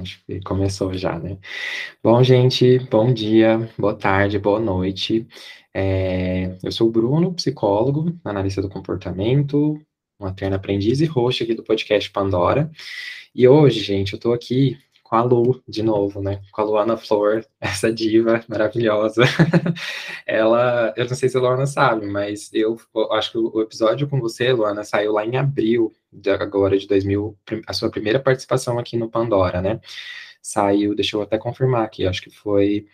Acho que começou já, né? Bom, gente, bom dia, boa tarde, boa noite. É, eu sou o Bruno, psicólogo, analista do comportamento, um eterno aprendiz e host aqui do podcast Pandora. E hoje, gente, eu estou aqui com a Lu, de novo, né? Com a Luana Flor, essa diva maravilhosa. ela, eu não sei se a Luana sabe, mas eu, eu acho que o episódio com você, Luana, saiu lá em abril de agora de 2000, a sua primeira participação aqui no Pandora, né? Saiu, deixa eu até confirmar aqui, acho que foi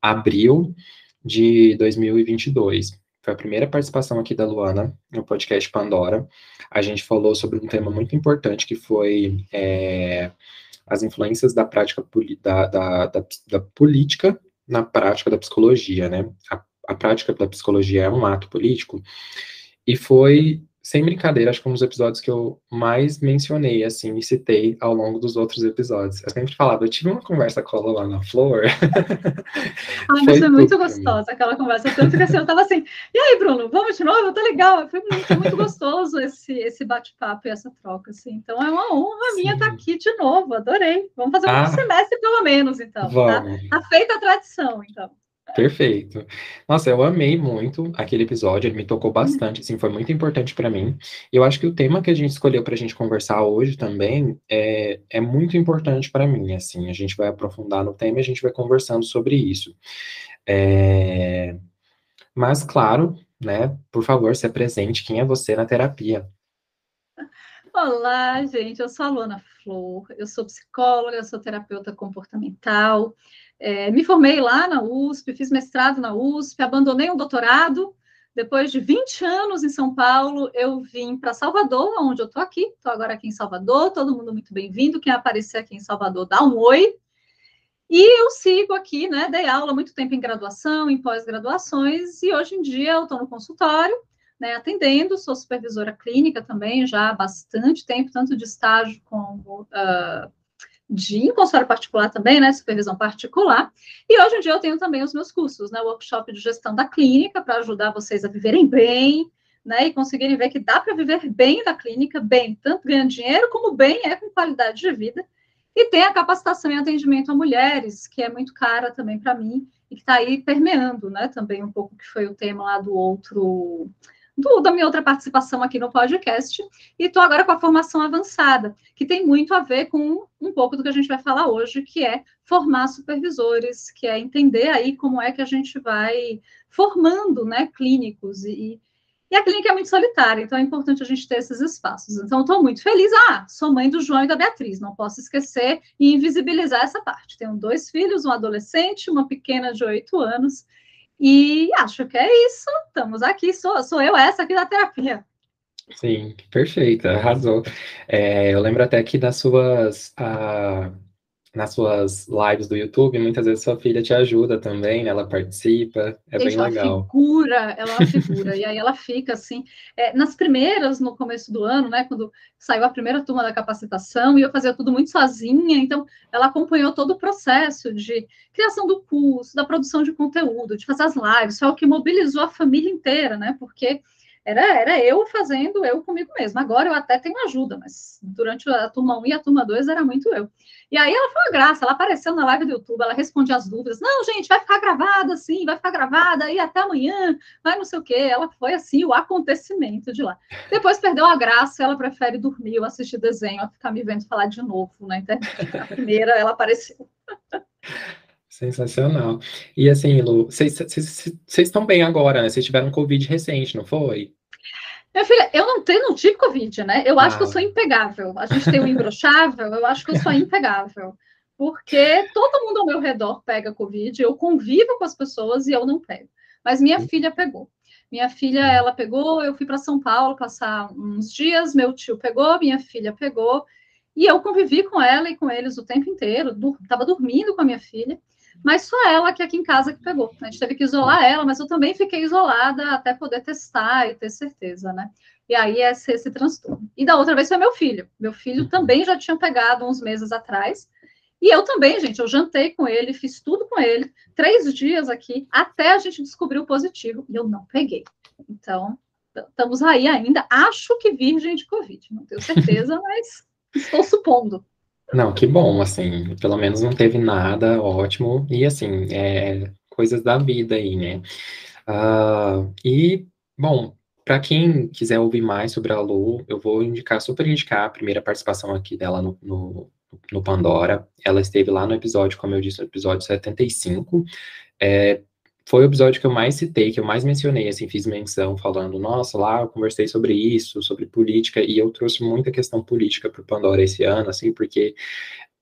abril de 2022. Foi a primeira participação aqui da Luana no podcast Pandora. A gente falou sobre um tema muito importante que foi é, as influências da prática da, da, da, da política na prática da psicologia, né? A, a prática da psicologia é um ato político, e foi sem brincadeira, acho que um dos episódios que eu mais mencionei, assim, e citei ao longo dos outros episódios. Eu sempre falava, eu tive uma conversa com a Luana Flor. Ai, mas foi muito gostosa aquela conversa. Tanto que assim, eu tava assim, e aí, Bruno, vamos de novo? Tá legal. Foi muito, muito gostoso esse, esse bate-papo e essa troca, assim. Então é uma honra Sim. minha estar aqui de novo, adorei. Vamos fazer ah, um semestre pelo menos, então. Tá? Vamos. Tá, tá feita a tradição, então. Perfeito. Nossa, eu amei muito aquele episódio, ele me tocou bastante, assim, foi muito importante para mim. E eu acho que o tema que a gente escolheu para a gente conversar hoje também é, é muito importante para mim, assim, a gente vai aprofundar no tema e a gente vai conversando sobre isso. É... Mas, claro, né, por favor, se apresente, quem é você na terapia? Olá, gente, eu sou a Luana Flor, eu sou psicóloga, sou terapeuta comportamental, é, me formei lá na USP, fiz mestrado na USP, abandonei um doutorado. Depois de 20 anos em São Paulo, eu vim para Salvador, onde eu estou aqui. Estou agora aqui em Salvador, todo mundo muito bem-vindo. Quem aparecer aqui em Salvador, dá um oi. E eu sigo aqui, né? Dei aula muito tempo em graduação, em pós-graduações, e hoje em dia eu estou no consultório, né, atendendo, sou supervisora clínica também já há bastante tempo, tanto de estágio como uh, de consultório particular também, né, supervisão particular, e hoje em dia eu tenho também os meus cursos, né, workshop de gestão da clínica, para ajudar vocês a viverem bem, né, e conseguirem ver que dá para viver bem da clínica, bem, tanto ganhando dinheiro, como bem é com qualidade de vida, e tem a capacitação em atendimento a mulheres, que é muito cara também para mim, e que está aí permeando, né, também um pouco que foi o tema lá do outro do, da minha outra participação aqui no podcast, e estou agora com a formação avançada, que tem muito a ver com um pouco do que a gente vai falar hoje, que é formar supervisores, que é entender aí como é que a gente vai formando né, clínicos e, e a clínica é muito solitária, então é importante a gente ter esses espaços. Então, estou muito feliz. Ah, sou mãe do João e da Beatriz, não posso esquecer e invisibilizar essa parte. Tenho dois filhos, um adolescente, uma pequena de oito anos, e acho que é isso. Estamos aqui, sou, sou eu essa aqui da terapia. Sim, perfeita, arrasou. É, eu lembro até que das suas, ah, nas suas lives do YouTube, muitas vezes sua filha te ajuda também? Ela participa, é Gente, bem legal. Ela figura, ela é figura, e aí ela fica assim, é, nas primeiras, no começo do ano, né? Quando saiu a primeira turma da capacitação, e eu fazia tudo muito sozinha, então ela acompanhou todo o processo de criação do curso, da produção de conteúdo, de fazer as lives, foi o que mobilizou a família inteira, né? Porque era, era eu fazendo eu comigo mesma. Agora eu até tenho ajuda, mas durante a turma 1 e a turma 2 era muito eu. E aí ela foi uma graça, ela apareceu na live do YouTube, ela respondia as dúvidas. Não, gente, vai ficar gravada assim, vai ficar gravada, e até amanhã, vai não sei o quê. Ela foi assim, o acontecimento de lá. Depois perdeu a graça, ela prefere dormir ou assistir desenho, ficar me vendo falar de novo na internet. A primeira, ela apareceu. Sensacional. E assim, Lu, vocês estão bem agora, né? Vocês tiveram Covid recente, não foi? Minha filha, eu não tenho, não tive Covid, né? Eu ah. acho que eu ah. sou impegável. A gente tem o imbrochável, eu acho que eu sou impegável. Porque todo mundo ao meu redor pega Covid, eu convivo com as pessoas e eu não pego. Mas minha Sim. filha pegou. Minha filha, ela pegou, eu fui para São Paulo passar uns dias, meu tio pegou, minha filha pegou, e eu convivi com ela e com eles o tempo inteiro, estava dormindo com a minha filha. Mas só ela que aqui em casa que pegou. A gente teve que isolar ela, mas eu também fiquei isolada até poder testar e ter certeza, né? E aí é esse, esse transtorno. E da outra vez foi meu filho. Meu filho também já tinha pegado uns meses atrás. E eu também, gente, eu jantei com ele, fiz tudo com ele, três dias aqui, até a gente descobrir o positivo. E eu não peguei. Então, estamos aí ainda. Acho que virgem de Covid. Não tenho certeza, mas estou supondo. Não, que bom, assim, pelo menos não teve nada, ótimo. E assim, é, coisas da vida aí, né? Uh, e, bom, para quem quiser ouvir mais sobre a Lu, eu vou indicar, super indicar a primeira participação aqui dela no, no, no Pandora. Ela esteve lá no episódio, como eu disse, no episódio 75. É, foi o episódio que eu mais citei, que eu mais mencionei, assim, fiz menção falando, nossa, lá eu conversei sobre isso, sobre política, e eu trouxe muita questão política para o Pandora esse ano, assim, porque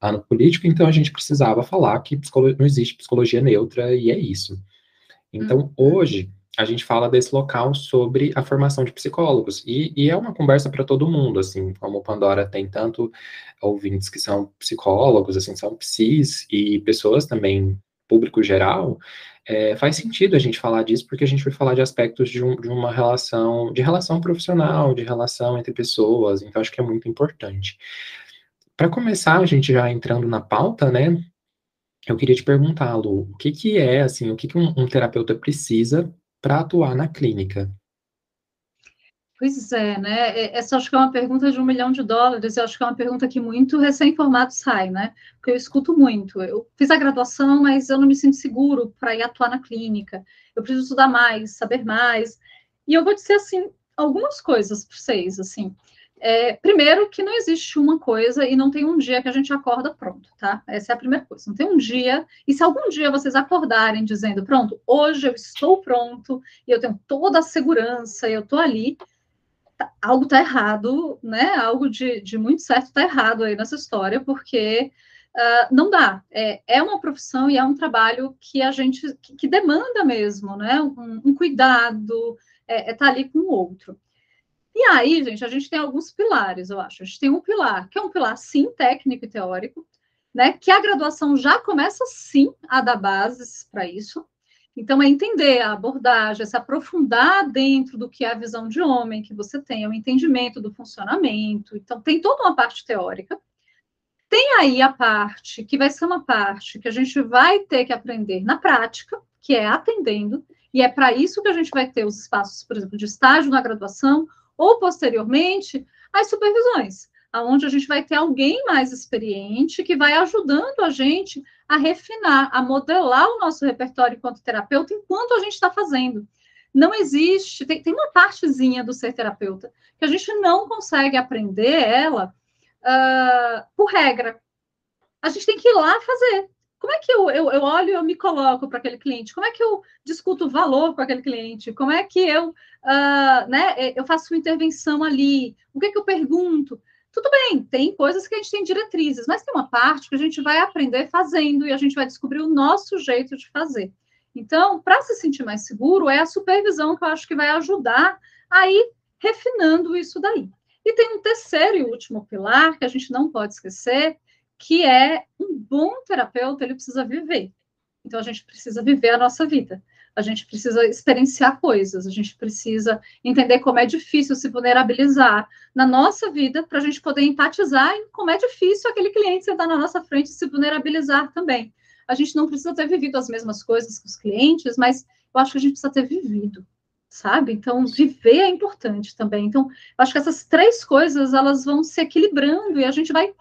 ano político, então a gente precisava falar que não existe psicologia neutra, e é isso. Então, uhum. hoje, a gente fala desse local sobre a formação de psicólogos. E, e é uma conversa para todo mundo, assim, como o Pandora tem tanto ouvintes que são psicólogos, assim, são psis, e pessoas também, público geral, é, faz sentido a gente falar disso, porque a gente vai falar de aspectos de, um, de uma relação, de relação profissional, de relação entre pessoas, então acho que é muito importante. Para começar, a gente já entrando na pauta, né, eu queria te perguntar, Lu, o que que é, assim, o que que um, um terapeuta precisa para atuar na clínica? Pois é, né? É, essa acho que é uma pergunta de um milhão de dólares, eu acho que é uma pergunta que muito recém-formado sai, né? Porque eu escuto muito. Eu fiz a graduação, mas eu não me sinto seguro para ir atuar na clínica. Eu preciso estudar mais, saber mais. E eu vou dizer, assim, algumas coisas para vocês, assim. É, primeiro, que não existe uma coisa e não tem um dia que a gente acorda pronto, tá? Essa é a primeira coisa. Não tem um dia, e se algum dia vocês acordarem dizendo, pronto, hoje eu estou pronto, e eu tenho toda a segurança, e eu estou ali, algo está errado, né? Algo de, de muito certo está errado aí nessa história, porque uh, não dá. É, é uma profissão e é um trabalho que a gente, que, que demanda mesmo, né? Um, um cuidado, é, é tá ali com o outro. E aí, gente, a gente tem alguns pilares, eu acho. A gente tem um pilar, que é um pilar, sim, técnico e teórico, né? Que a graduação já começa, sim, a dar bases para isso. Então, é entender a abordagem, se aprofundar dentro do que é a visão de homem que você tem, o entendimento do funcionamento. Então, tem toda uma parte teórica. Tem aí a parte que vai ser uma parte que a gente vai ter que aprender na prática, que é atendendo, e é para isso que a gente vai ter os espaços, por exemplo, de estágio na graduação ou posteriormente as supervisões, aonde a gente vai ter alguém mais experiente que vai ajudando a gente a refinar, a modelar o nosso repertório enquanto terapeuta enquanto a gente está fazendo. Não existe, tem, tem, uma partezinha do ser terapeuta que a gente não consegue aprender ela uh, por regra. A gente tem que ir lá fazer. Como é que eu, eu, eu olho e eu me coloco para aquele cliente? Como é que eu discuto o valor com aquele cliente? Como é que eu, uh, né, eu faço uma intervenção ali? O que é que eu pergunto? Tudo bem, tem coisas que a gente tem diretrizes, mas tem uma parte que a gente vai aprender fazendo e a gente vai descobrir o nosso jeito de fazer. Então, para se sentir mais seguro, é a supervisão que eu acho que vai ajudar a ir refinando isso daí. E tem um terceiro e último pilar que a gente não pode esquecer, que é um bom terapeuta, ele precisa viver. Então, a gente precisa viver a nossa vida. A gente precisa experienciar coisas, a gente precisa entender como é difícil se vulnerabilizar na nossa vida, para a gente poder empatizar em como é difícil aquele cliente sentar na nossa frente e se vulnerabilizar também. A gente não precisa ter vivido as mesmas coisas que os clientes, mas eu acho que a gente precisa ter vivido, sabe? Então, viver é importante também. Então, eu acho que essas três coisas, elas vão se equilibrando e a gente vai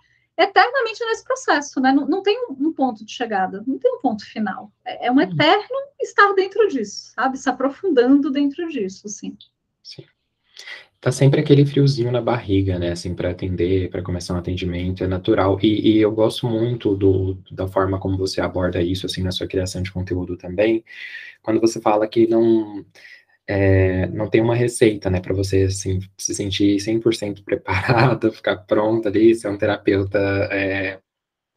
eternamente nesse processo, né? Não, não tem um, um, ponto de chegada, não tem um ponto final. É, é um uhum. eterno estar dentro disso, sabe? Se aprofundando dentro disso, assim. Sim. Tá sempre aquele friozinho na barriga, né? Assim, para atender, para começar um atendimento, é natural. E, e, eu gosto muito do, da forma como você aborda isso, assim, na sua criação de conteúdo também. Quando você fala que não é, não tem uma receita, né, para você, assim, se sentir 100% preparada, ficar pronta ali, ser um terapeuta é,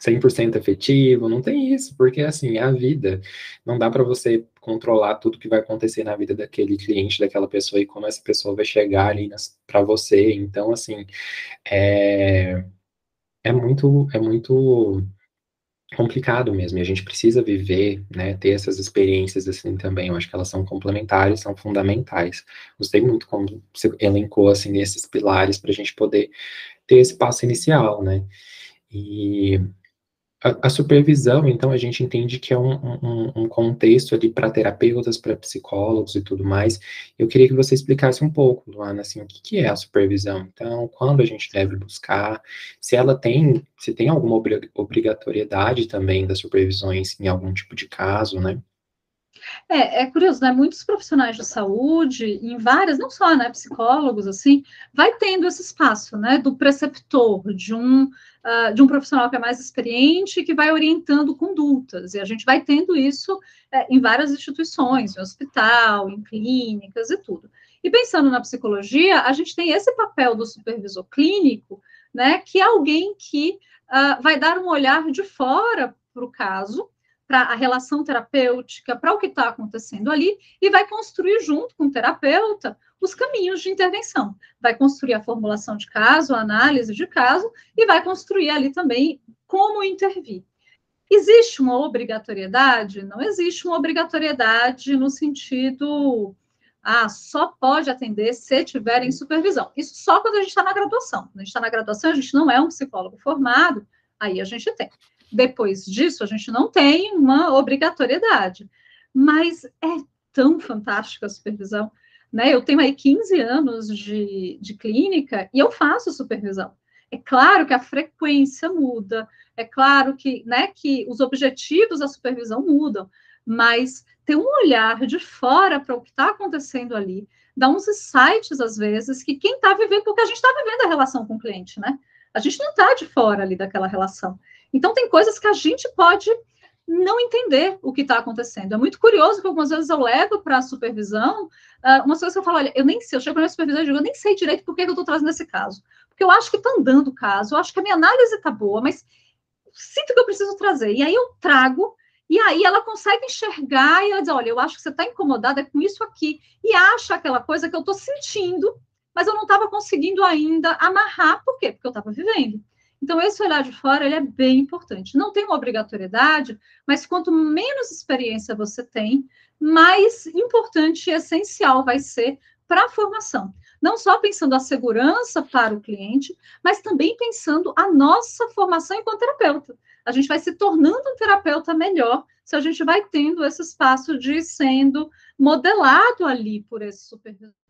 100% efetivo, não tem isso, porque, assim, é a vida. Não dá para você controlar tudo que vai acontecer na vida daquele cliente, daquela pessoa, e como essa pessoa vai chegar ali para você. Então, assim, é, é muito, é muito complicado mesmo, e a gente precisa viver, né, ter essas experiências assim também, eu acho que elas são complementares, são fundamentais. Gostei muito como você elencou, assim, esses pilares para a gente poder ter esse passo inicial, né, e a, supervisão, então, a gente entende que é um, um, um contexto ali para terapeutas, para psicólogos e tudo mais. Eu queria que você explicasse um pouco, Luana, assim, o que, que é a supervisão? Então, quando a gente deve buscar, se ela tem, se tem alguma obrigatoriedade também das supervisões em algum tipo de caso, né? É, é, curioso, né? Muitos profissionais de saúde, em várias, não só, né, psicólogos, assim, vai tendo esse espaço, né, do preceptor, de um, uh, de um profissional que é mais experiente, que vai orientando condutas, e a gente vai tendo isso é, em várias instituições, em hospital, em clínicas e tudo. E pensando na psicologia, a gente tem esse papel do supervisor clínico, né, que é alguém que uh, vai dar um olhar de fora para o caso, para a relação terapêutica, para o que está acontecendo ali, e vai construir junto com o terapeuta os caminhos de intervenção. Vai construir a formulação de caso, a análise de caso, e vai construir ali também como intervir. Existe uma obrigatoriedade? Não existe uma obrigatoriedade no sentido, ah, só pode atender se tiver em supervisão. Isso só quando a gente está na graduação. Quando a gente está na graduação, a gente não é um psicólogo formado, aí a gente tem. Depois disso, a gente não tem uma obrigatoriedade. Mas é tão fantástica a supervisão. Né? Eu tenho aí 15 anos de, de clínica e eu faço supervisão. É claro que a frequência muda, é claro que, né, que os objetivos da supervisão mudam, mas ter um olhar de fora para o que está acontecendo ali, dá uns insights, às vezes, que quem está vivendo, porque a gente está vivendo a relação com o cliente, né? A gente não está de fora ali daquela relação. Então, tem coisas que a gente pode não entender o que está acontecendo. É muito curioso que algumas vezes eu levo para a supervisão uh, umas coisas que eu falo, olha, eu nem sei, eu chego para minha supervisão e digo, eu nem sei direito por que eu estou trazendo esse caso. Porque eu acho que está andando o caso, eu acho que a minha análise está boa, mas sinto que eu preciso trazer. E aí eu trago, e aí ela consegue enxergar e ela diz, olha, eu acho que você está incomodada com isso aqui, e acha aquela coisa que eu estou sentindo, mas eu não estava conseguindo ainda amarrar, por quê? Porque eu estava vivendo. Então, esse olhar de fora ele é bem importante. Não tem uma obrigatoriedade, mas quanto menos experiência você tem, mais importante e essencial vai ser para a formação. Não só pensando a segurança para o cliente, mas também pensando a nossa formação enquanto terapeuta. A gente vai se tornando um terapeuta melhor se a gente vai tendo esse espaço de sendo modelado ali por esse supervisor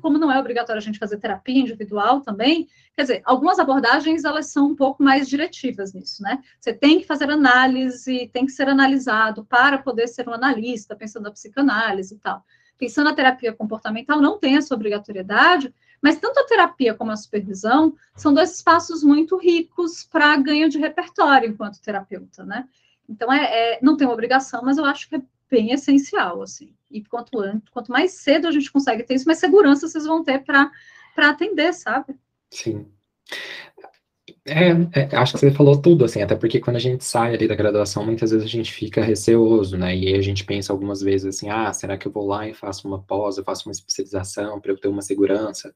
como não é obrigatório a gente fazer terapia individual também, quer dizer, algumas abordagens elas são um pouco mais diretivas nisso, né? Você tem que fazer análise, tem que ser analisado para poder ser um analista, pensando na psicanálise e tal. Pensando na terapia comportamental, não tem essa obrigatoriedade, mas tanto a terapia como a supervisão são dois espaços muito ricos para ganho de repertório enquanto terapeuta, né? Então, é, é, não tem uma obrigação, mas eu acho que é bem essencial, assim. E quanto, quanto mais cedo a gente consegue ter isso, mais segurança vocês vão ter para atender, sabe? Sim. É, é, acho que você falou tudo, assim, até porque quando a gente sai ali da graduação, muitas vezes a gente fica receoso, né? E a gente pensa algumas vezes assim, ah, será que eu vou lá e faço uma pós, eu faço uma especialização para eu ter uma segurança?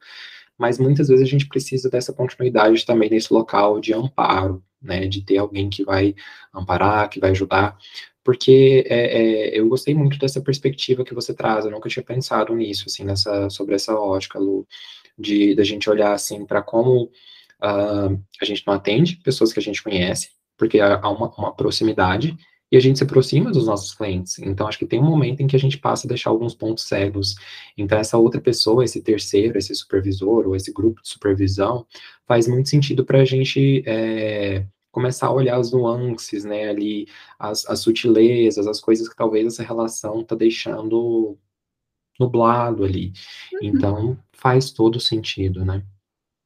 Mas muitas vezes a gente precisa dessa continuidade também nesse local de amparo, né? De ter alguém que vai amparar, que vai ajudar porque é, é, eu gostei muito dessa perspectiva que você traz, eu nunca tinha pensado nisso, assim, nessa, sobre essa ótica, Lu, de da gente olhar, assim, para como uh, a gente não atende pessoas que a gente conhece, porque há uma, uma, proximidade, e a gente se aproxima dos nossos clientes, então acho que tem um momento em que a gente passa a deixar alguns pontos cegos, então essa outra pessoa, esse terceiro, esse supervisor, ou esse grupo de supervisão, faz muito sentido para a gente é, começar a olhar as nuances, né, ali, as, as sutilezas, as coisas que talvez essa relação tá deixando nublado ali. Uhum. Então, faz todo sentido, né?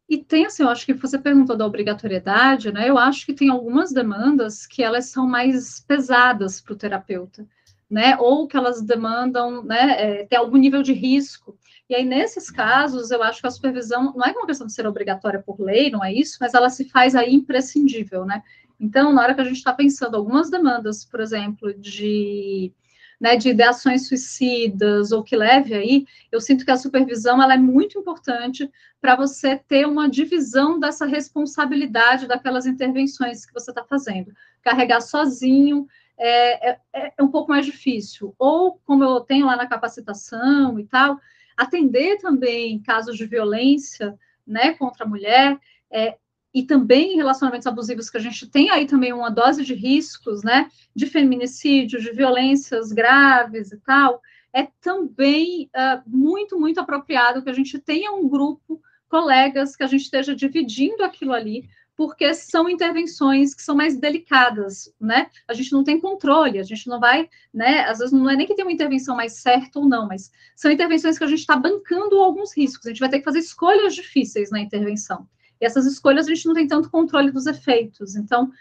E tem, assim, eu acho que você perguntou da obrigatoriedade, né? Eu acho que tem algumas demandas que elas são mais pesadas para o terapeuta, né? Ou que elas demandam, né, é, ter algum nível de risco. E aí, nesses casos, eu acho que a supervisão não é uma questão de ser obrigatória por lei, não é isso, mas ela se faz aí imprescindível, né? Então, na hora que a gente está pensando algumas demandas, por exemplo, de né, de ideações suicidas ou que leve aí, eu sinto que a supervisão ela é muito importante para você ter uma divisão dessa responsabilidade daquelas intervenções que você está fazendo. Carregar sozinho é, é, é, um pouco mais difícil. Ou, como eu tenho lá na capacitação e tal, atender também casos de violência né, contra a mulher, é, e também relacionamentos abusivos, que a gente tem aí também uma dose de riscos, né, de feminicídio, de violências graves e tal, é também uh, muito, muito apropriado que a gente tenha um grupo, colegas, que a gente esteja dividindo aquilo ali, porque são intervenções que são mais delicadas, né? A gente não tem controle, a gente não vai, né? Às vezes não é nem que tem uma intervenção mais certa ou não, mas são intervenções que a gente está bancando alguns riscos. A gente vai ter que fazer escolhas difíceis na intervenção. E essas escolhas a gente não tem tanto controle dos efeitos. Então,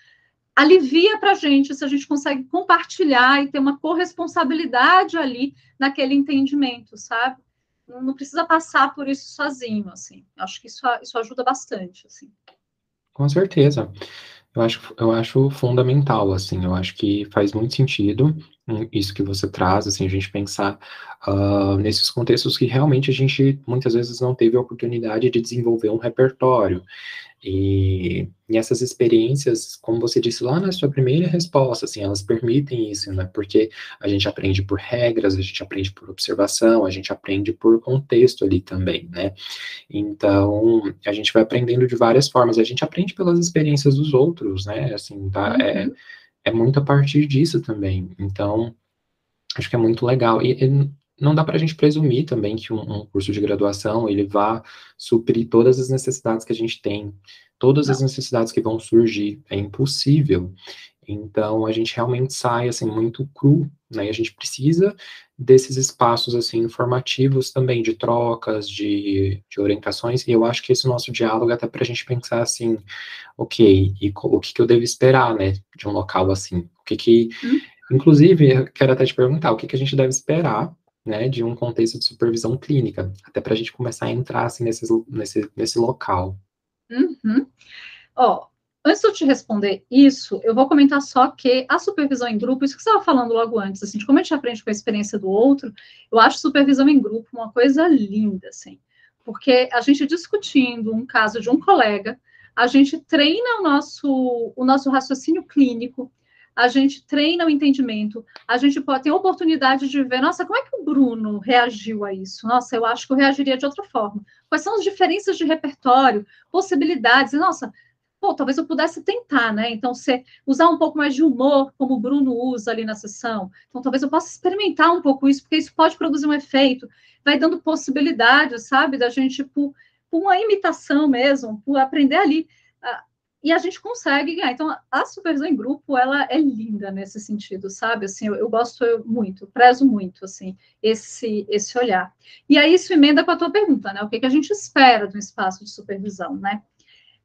alivia para a gente se a gente consegue compartilhar e ter uma corresponsabilidade ali naquele entendimento, sabe? Não, precisa passar por isso sozinho, assim. Acho que isso, isso ajuda bastante, assim. Com certeza. Eu acho, eu acho fundamental, assim, eu acho que faz muito sentido isso que você traz, assim, a gente pensar uh, nesses contextos que realmente a gente muitas vezes não teve a oportunidade de desenvolver um repertório. E, e, essas experiências, como você disse lá na sua primeira resposta, assim, elas permitem isso, né? Porque a gente aprende por regras, a gente aprende por observação, a gente aprende por contexto ali também, né? Então, a gente vai aprendendo de várias formas, a gente aprende pelas experiências dos outros, né? Assim, tá, é, uhum. É, muito a partir disso também. Então, acho que é muito legal. E, e não dá para a gente presumir também que um, um, curso de graduação ele vá suprir todas as necessidades que a gente tem, todas as necessidades que vão surgir. É impossível. Então a gente realmente sai assim muito cru, né? E a gente precisa desses espaços assim informativos também de trocas, de, de orientações. E eu acho que esse nosso diálogo é até para a gente pensar assim, ok, e o que, que eu devo esperar, né, de um local assim? O que que, hum? inclusive, eu quero até te perguntar, o que que a gente deve esperar né, de um contexto de supervisão clínica, até para a gente começar a entrar assim, nesse, nesse, nesse local. Uhum. Ó, antes de eu te responder isso, eu vou comentar só que a supervisão em grupo, isso que você estava falando logo antes, assim, de como a gente aprende com a experiência do outro, eu acho supervisão em grupo uma coisa linda, assim, porque a gente discutindo um caso de um colega, a gente treina o nosso, o nosso raciocínio clínico, a gente treina o entendimento, a gente pode ter oportunidade de ver, nossa, como é que o Bruno reagiu a isso? Nossa, eu acho que eu reagiria de outra forma. Quais são as diferenças de repertório, possibilidades? Nossa, pô, talvez eu pudesse tentar, né? Então, usar um pouco mais de humor, como o Bruno usa ali na sessão. Então, talvez eu possa experimentar um pouco isso, porque isso pode produzir um efeito. Vai dando possibilidades, sabe, da gente, por, por uma imitação mesmo, por aprender ali e a gente consegue ganhar. Então, a supervisão em grupo, ela é linda nesse sentido, sabe? Assim, eu, eu gosto muito, prezo muito, assim, esse, esse olhar. E aí, isso emenda com a tua pergunta, né? O que, que a gente espera do espaço de supervisão, né?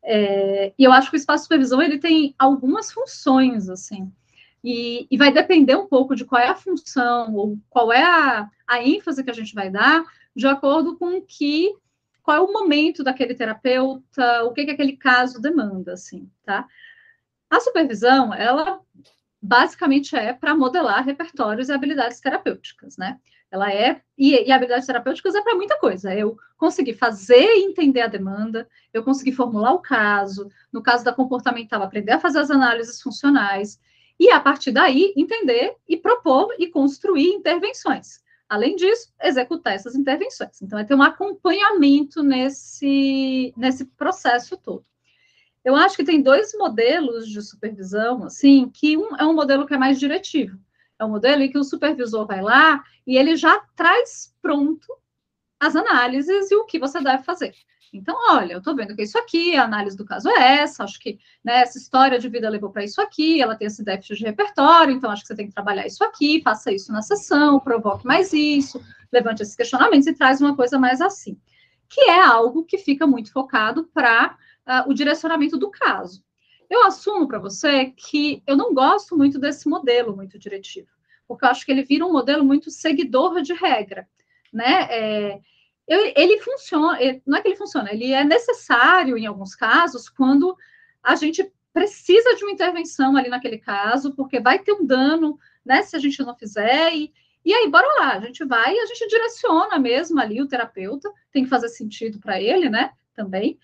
É, e eu acho que o espaço de supervisão, ele tem algumas funções, assim, e, e, vai depender um pouco de qual é a função, ou qual é a, a ênfase que a gente vai dar, de acordo com que qual é o momento daquele terapeuta, o que, que aquele caso demanda, assim, tá? A supervisão, ela basicamente é para modelar repertórios e habilidades terapêuticas, né? Ela é, e, e habilidades terapêuticas é para muita coisa. Eu consegui fazer e entender a demanda, eu consegui formular o caso, no caso da comportamental, aprender a fazer as análises funcionais, e a partir daí entender e propor e construir intervenções. Além disso, executar essas intervenções. Então, é ter um acompanhamento nesse, nesse processo todo. Eu acho que tem dois modelos de supervisão, assim, que um é um modelo que é mais diretivo. É um modelo em que o supervisor vai lá e ele já traz pronto as análises e o que você deve fazer. Então, olha, eu estou vendo que é isso aqui, a análise do caso é essa, acho que né, essa história de vida levou para isso aqui, ela tem esse déficit de repertório, então acho que você tem que trabalhar isso aqui, faça isso na sessão, provoque mais isso, levante esses questionamentos e traz uma coisa mais assim. Que é algo que fica muito focado para uh, ah, o direcionamento do caso. Eu assumo para você que eu não gosto muito desse modelo muito diretivo, porque eu acho que ele vira um modelo muito seguidor de regra, né? É, ele funciona, não é que ele funciona, ele é necessário em alguns casos quando a gente precisa de uma intervenção ali naquele caso, porque vai ter um dano né? Se a gente não fizer, e, e aí, bora lá, a gente vai e a gente direciona mesmo ali o terapeuta, tem que fazer sentido para ele, né? Também.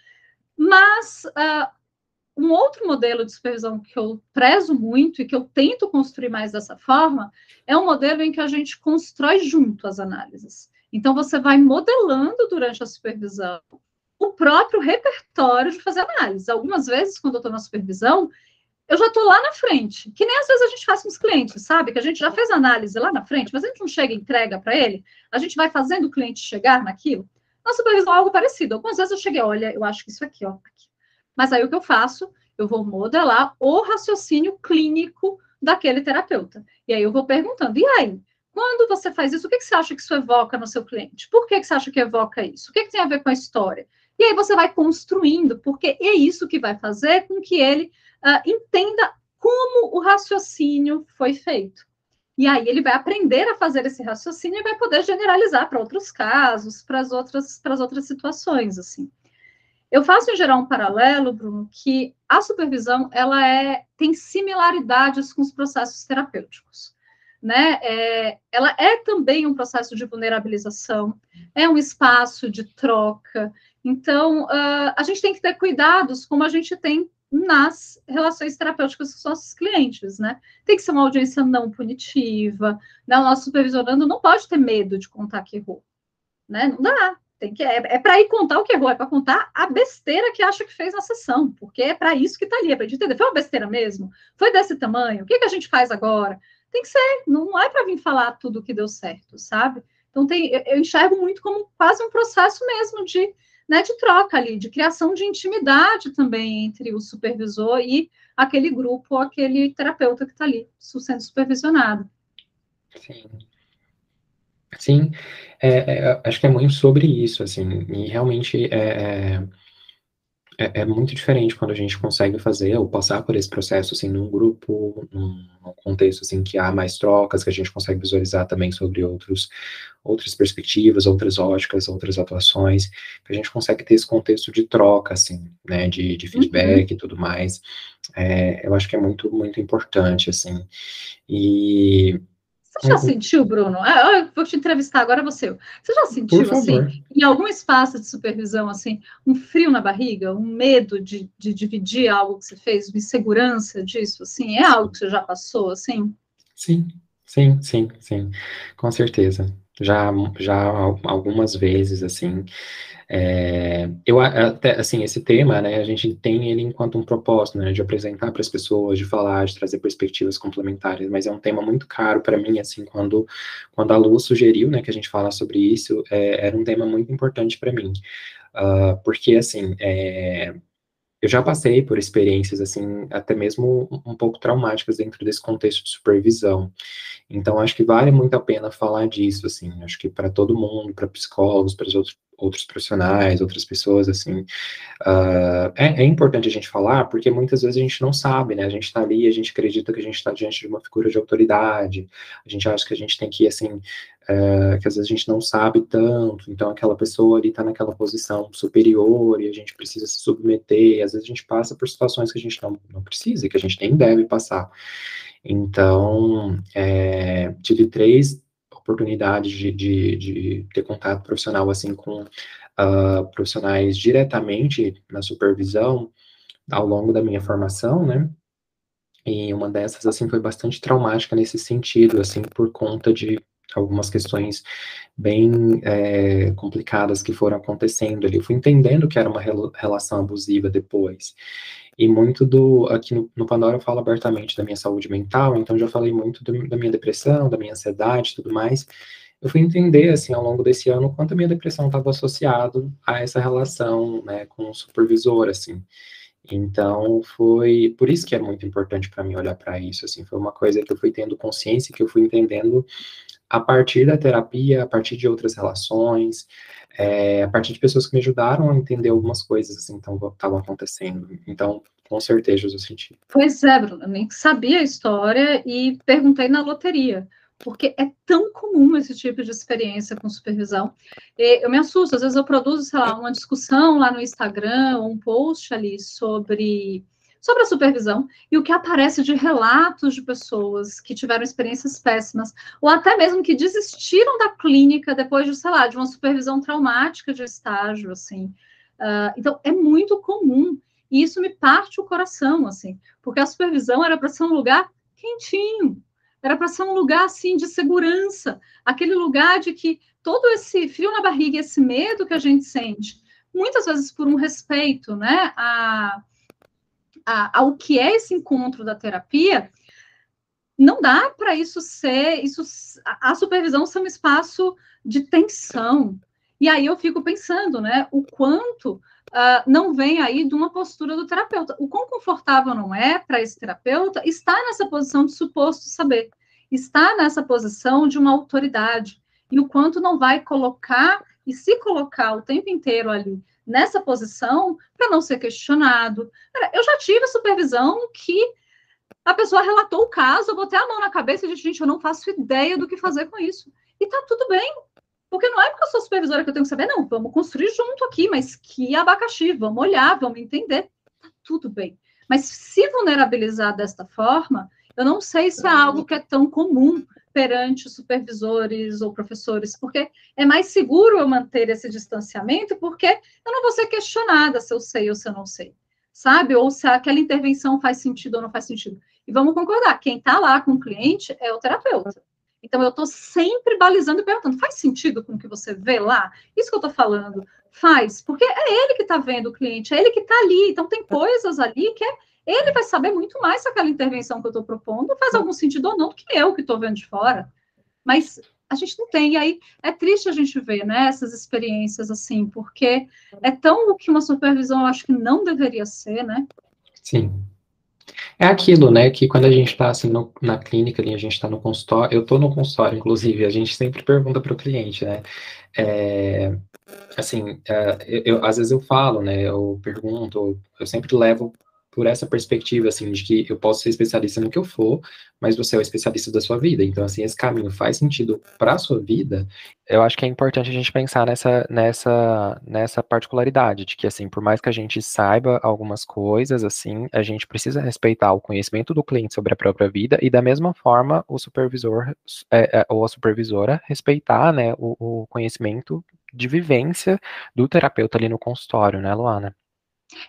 Mas uh, um outro modelo de supervisão que eu prezo muito e que eu tento construir mais dessa forma é um modelo em que a gente constrói junto as análises. Então, você vai modelando durante a supervisão o próprio repertório de fazer análise. Algumas vezes, quando eu estou na supervisão, eu já estou lá na frente, que nem às vezes a gente faz com os clientes, sabe? Que a gente já fez análise lá na frente, mas a gente não chega e entrega para ele, a gente vai fazendo o cliente chegar naquilo. Na supervisão é algo parecido. Algumas vezes eu cheguei, olha, eu acho que isso aqui, ó, aqui. Mas aí o que eu faço? Eu vou modelar o raciocínio clínico daquele terapeuta. E aí eu vou perguntando, e aí? Quando você faz isso, o que, você acha que isso evoca no seu cliente? Por que, você acha que evoca isso? O que, que tem a ver com a história? E aí você vai construindo, porque é isso que vai fazer com que ele uh, entenda como o raciocínio foi feito. E aí ele vai aprender a fazer esse raciocínio e vai poder generalizar para outros casos, para as outras, para as outras situações, assim. Eu faço em geral um paralelo, Bruno, que a supervisão ela é, tem similaridades com os processos terapêuticos. Né? É, ela é também um processo de vulnerabilização, é um espaço de troca. Então, uh, a gente tem que ter cuidados, como a gente tem nas relações terapêuticas com os nossos clientes, né? Tem que ser uma audiência não punitiva, né? O nosso supervisorando não pode ter medo de contar que errou, né? Não dá. Tem que, é, é para ir contar o que errou, é para contar a besteira que acha que fez na sessão, porque é para isso que está ali, é para entender. Foi uma besteira mesmo? Foi desse tamanho? O que, que a gente faz agora? Tem que ser, não é para vir falar tudo que deu certo, sabe? Então tem, eu, eu enxergo muito como quase um processo mesmo de, né, de troca ali, de criação de intimidade também entre o supervisor e aquele grupo, aquele terapeuta que está ali sendo supervisionado. Sim. Sim, é, é, acho que é muito sobre isso, assim, e realmente é, é, é, é, muito diferente quando a gente consegue fazer ou passar por esse processo, assim, num grupo, num, num, contexto, assim, que há mais trocas, que a gente consegue visualizar também sobre outros, outras perspectivas, outras óticas, outras atuações, que a gente consegue ter esse contexto de troca, assim, né, de, de feedback uhum. e tudo mais, é, eu acho que é muito, muito importante, assim, e você já uhum. sentiu, Bruno? Eu vou te entrevistar agora você. Você já sentiu assim, em algum espaço de supervisão assim, um frio na barriga, um medo de, de dividir algo que você fez, uma insegurança disso, assim? É algo que você já passou, assim? Sim, sim, sim, sim, com certeza. Já, já algumas vezes, assim, é, eu até assim esse tema, né, a gente tem ele enquanto um propósito, né, de apresentar para as pessoas, de falar, de trazer perspectivas complementares, mas é um tema muito caro para mim, assim, quando quando a Lu sugeriu, né, que a gente fala sobre isso, é, era um tema muito importante para mim, uh, porque assim, é, eu já passei por experiências, assim, até mesmo um pouco traumáticas dentro desse contexto de supervisão. Então, acho que vale muito a pena falar disso, assim, acho que para todo mundo, para psicólogos, para os outros, outros profissionais, outras pessoas, assim, uh, é, é, importante a gente falar, porque muitas vezes a gente não sabe, né, a gente está ali, a gente acredita que a gente está diante de uma figura de autoridade, a gente acha que a gente tem que, assim, é, que às vezes a gente não sabe tanto, então aquela pessoa ali está naquela posição superior e a gente precisa se submeter, às vezes a gente passa por situações que a gente não, não precisa, que a gente nem deve passar. Então, é, tive três oportunidades de, de, de, ter contato profissional, assim, com uh, profissionais diretamente na supervisão ao longo da minha formação, né, e uma dessas, assim, foi bastante traumática nesse sentido, assim, por conta de algumas questões bem é, complicadas que foram acontecendo ali. Eu fui entendendo que era uma relação abusiva depois. E muito do. Aqui no, no Pandora eu falo abertamente da minha saúde mental, então já falei muito do, da minha depressão, da minha ansiedade tudo mais. Eu fui entender, assim, ao longo desse ano, quanto a minha depressão estava associado a essa relação, né, com o supervisor, assim. Então, foi por isso que é muito importante para mim olhar para isso, assim, foi uma coisa que eu fui tendo consciência, que eu fui entendendo a partir da terapia, a partir de outras relações, é, a partir de pessoas que me ajudaram a entender algumas coisas assim que estavam acontecendo. Então, com certeza eu senti. Pois é, Bruno, eu nem sabia a história e perguntei na loteria, porque é tão comum esse tipo de experiência com supervisão. Eu me assusto, às vezes eu produzo, sei lá, uma discussão lá no Instagram, um post ali sobre sobre a supervisão e o que aparece de relatos de pessoas que tiveram experiências péssimas, ou até mesmo que desistiram da clínica depois de, sei lá, de uma supervisão traumática de estágio, assim. Uh, então, é muito comum, e isso me parte o coração, assim, porque a supervisão era para ser um lugar quentinho, era para ser um lugar, assim, de segurança, aquele lugar de que todo esse frio na barriga, esse medo que a gente sente, muitas vezes por um respeito, né, a a, ao que é esse encontro da terapia, não dá para isso ser, isso, a supervisão ser um espaço de tensão. E aí eu fico pensando, né, o quanto uh, não vem aí de uma postura do terapeuta. O quão confortável não é para esse terapeuta estar nessa posição de suposto saber, estar nessa posição de uma autoridade, e o quanto não vai colocar e se colocar o tempo inteiro ali nessa posição para não ser questionado. Eu já tive supervisão que a pessoa relatou o caso, eu botei a mão na cabeça e disse, gente, eu não faço ideia do que fazer com isso. E tá tudo bem, porque não é porque eu sou supervisora que eu tenho que saber, não, vamos construir junto aqui, mas que abacaxi, vamos olhar, vamos entender. Tá tudo bem. Mas se vulnerabilizar desta forma, eu não sei se é algo que é tão comum perante supervisores ou professores, porque é mais seguro eu manter esse distanciamento, porque eu não vou ser questionada se eu sei ou se eu não sei, sabe? Ou se aquela intervenção faz sentido ou não faz sentido. E vamos concordar, quem está lá com o cliente é o terapeuta. Então, eu estou sempre balizando e perguntando: faz sentido com o que você vê lá? Isso que eu estou falando faz, porque é ele que está vendo o cliente, é ele que está ali. Então, tem coisas ali que é ele vai saber muito mais se aquela intervenção que eu estou propondo faz algum sentido ou não do que eu que estou vendo de fora. Mas a gente não tem. E aí é triste a gente ver né, essas experiências assim, porque é tão o que uma supervisão eu acho que não deveria ser, né? Sim. É aquilo, né, que quando a gente está assim no, na clínica, a gente está no consultório, eu estou no consultório, inclusive, a gente sempre pergunta para o cliente, né, é, assim, é, eu, eu, às vezes eu falo, né, eu pergunto, eu sempre levo por essa perspectiva, assim, de que eu posso ser especialista no que eu for, mas você é o especialista da sua vida. Então, assim, esse caminho faz sentido para a sua vida. Eu acho que é importante a gente pensar nessa, nessa, nessa particularidade, de que, assim, por mais que a gente saiba algumas coisas, assim, a gente precisa respeitar o conhecimento do cliente sobre a própria vida e, da mesma forma, o supervisor é, é, ou a supervisora respeitar, né, o, o conhecimento de vivência do terapeuta ali no consultório, né, Luana?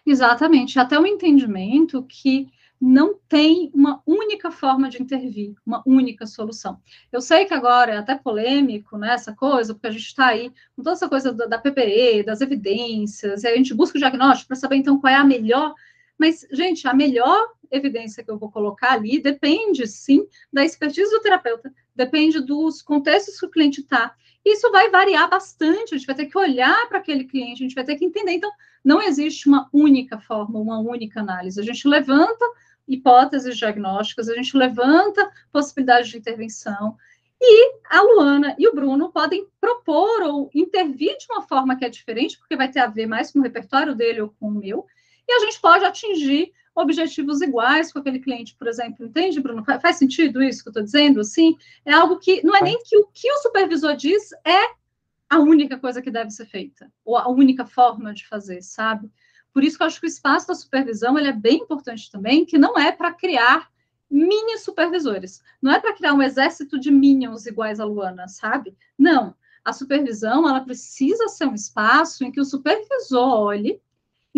Exatamente, até o entendimento que não tem uma única forma de intervir, uma única solução. Eu sei que agora é até polêmico, né, essa coisa, porque a gente está aí com toda essa coisa da, da PPE, das evidências, e a gente busca o diagnóstico para saber, então, qual é a melhor. Mas, gente, a melhor evidência que eu vou colocar ali depende, sim, da expertise do terapeuta, depende dos contextos que o cliente está. Isso vai variar bastante, a gente vai ter que olhar para aquele cliente, a gente vai ter que entender. Então, não existe uma única forma, uma única análise. A gente levanta hipóteses diagnósticas, a gente levanta possibilidades de intervenção, e a Luana e o Bruno podem propor ou intervir de uma forma que é diferente, porque vai ter a ver mais com o repertório dele ou com o meu, e a gente pode atingir objetivos iguais com aquele cliente, por exemplo. Entende, Bruno? Faz sentido isso que eu estou dizendo? Assim, é algo que não é nem que o que o supervisor diz é a única coisa que deve ser feita, ou a única forma de fazer, sabe? Por isso que eu acho que o espaço da supervisão ele é bem importante também, que não é para criar mini supervisores, não é para criar um exército de minions iguais a Luana, sabe? Não. A supervisão ela precisa ser um espaço em que o supervisor olhe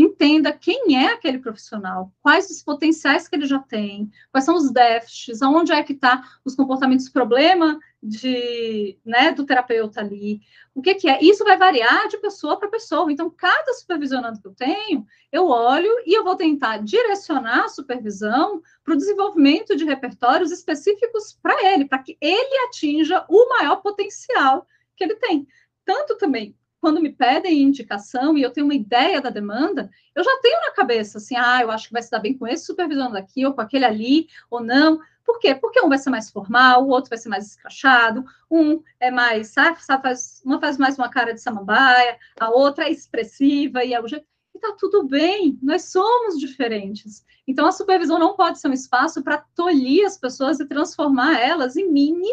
entenda quem é aquele profissional, quais os potenciais que ele já tem, quais são os déficits, aonde é que está os comportamentos problema de, né, do terapeuta ali, o que, que é. Isso vai variar de pessoa para pessoa. Então, cada supervisionando que eu tenho, eu olho e eu vou tentar direcionar a supervisão para o desenvolvimento de repertórios específicos para ele, para que ele atinja o maior potencial que ele tem. Tanto também quando me pedem indicação e eu tenho uma ideia da demanda, eu já tenho na cabeça assim, ah, eu acho que vai se dar bem com esse supervisor daqui ou com aquele ali, ou não. Por quê? Porque um vai ser mais formal, o outro vai ser mais escrachado, um é mais, sabe, sabe faz, uma faz mais uma cara de samambaia, a outra é expressiva e é o jeito. E tá tudo bem, nós somos diferentes. Então a supervisão não pode ser um espaço para tolir as pessoas e transformar elas em mini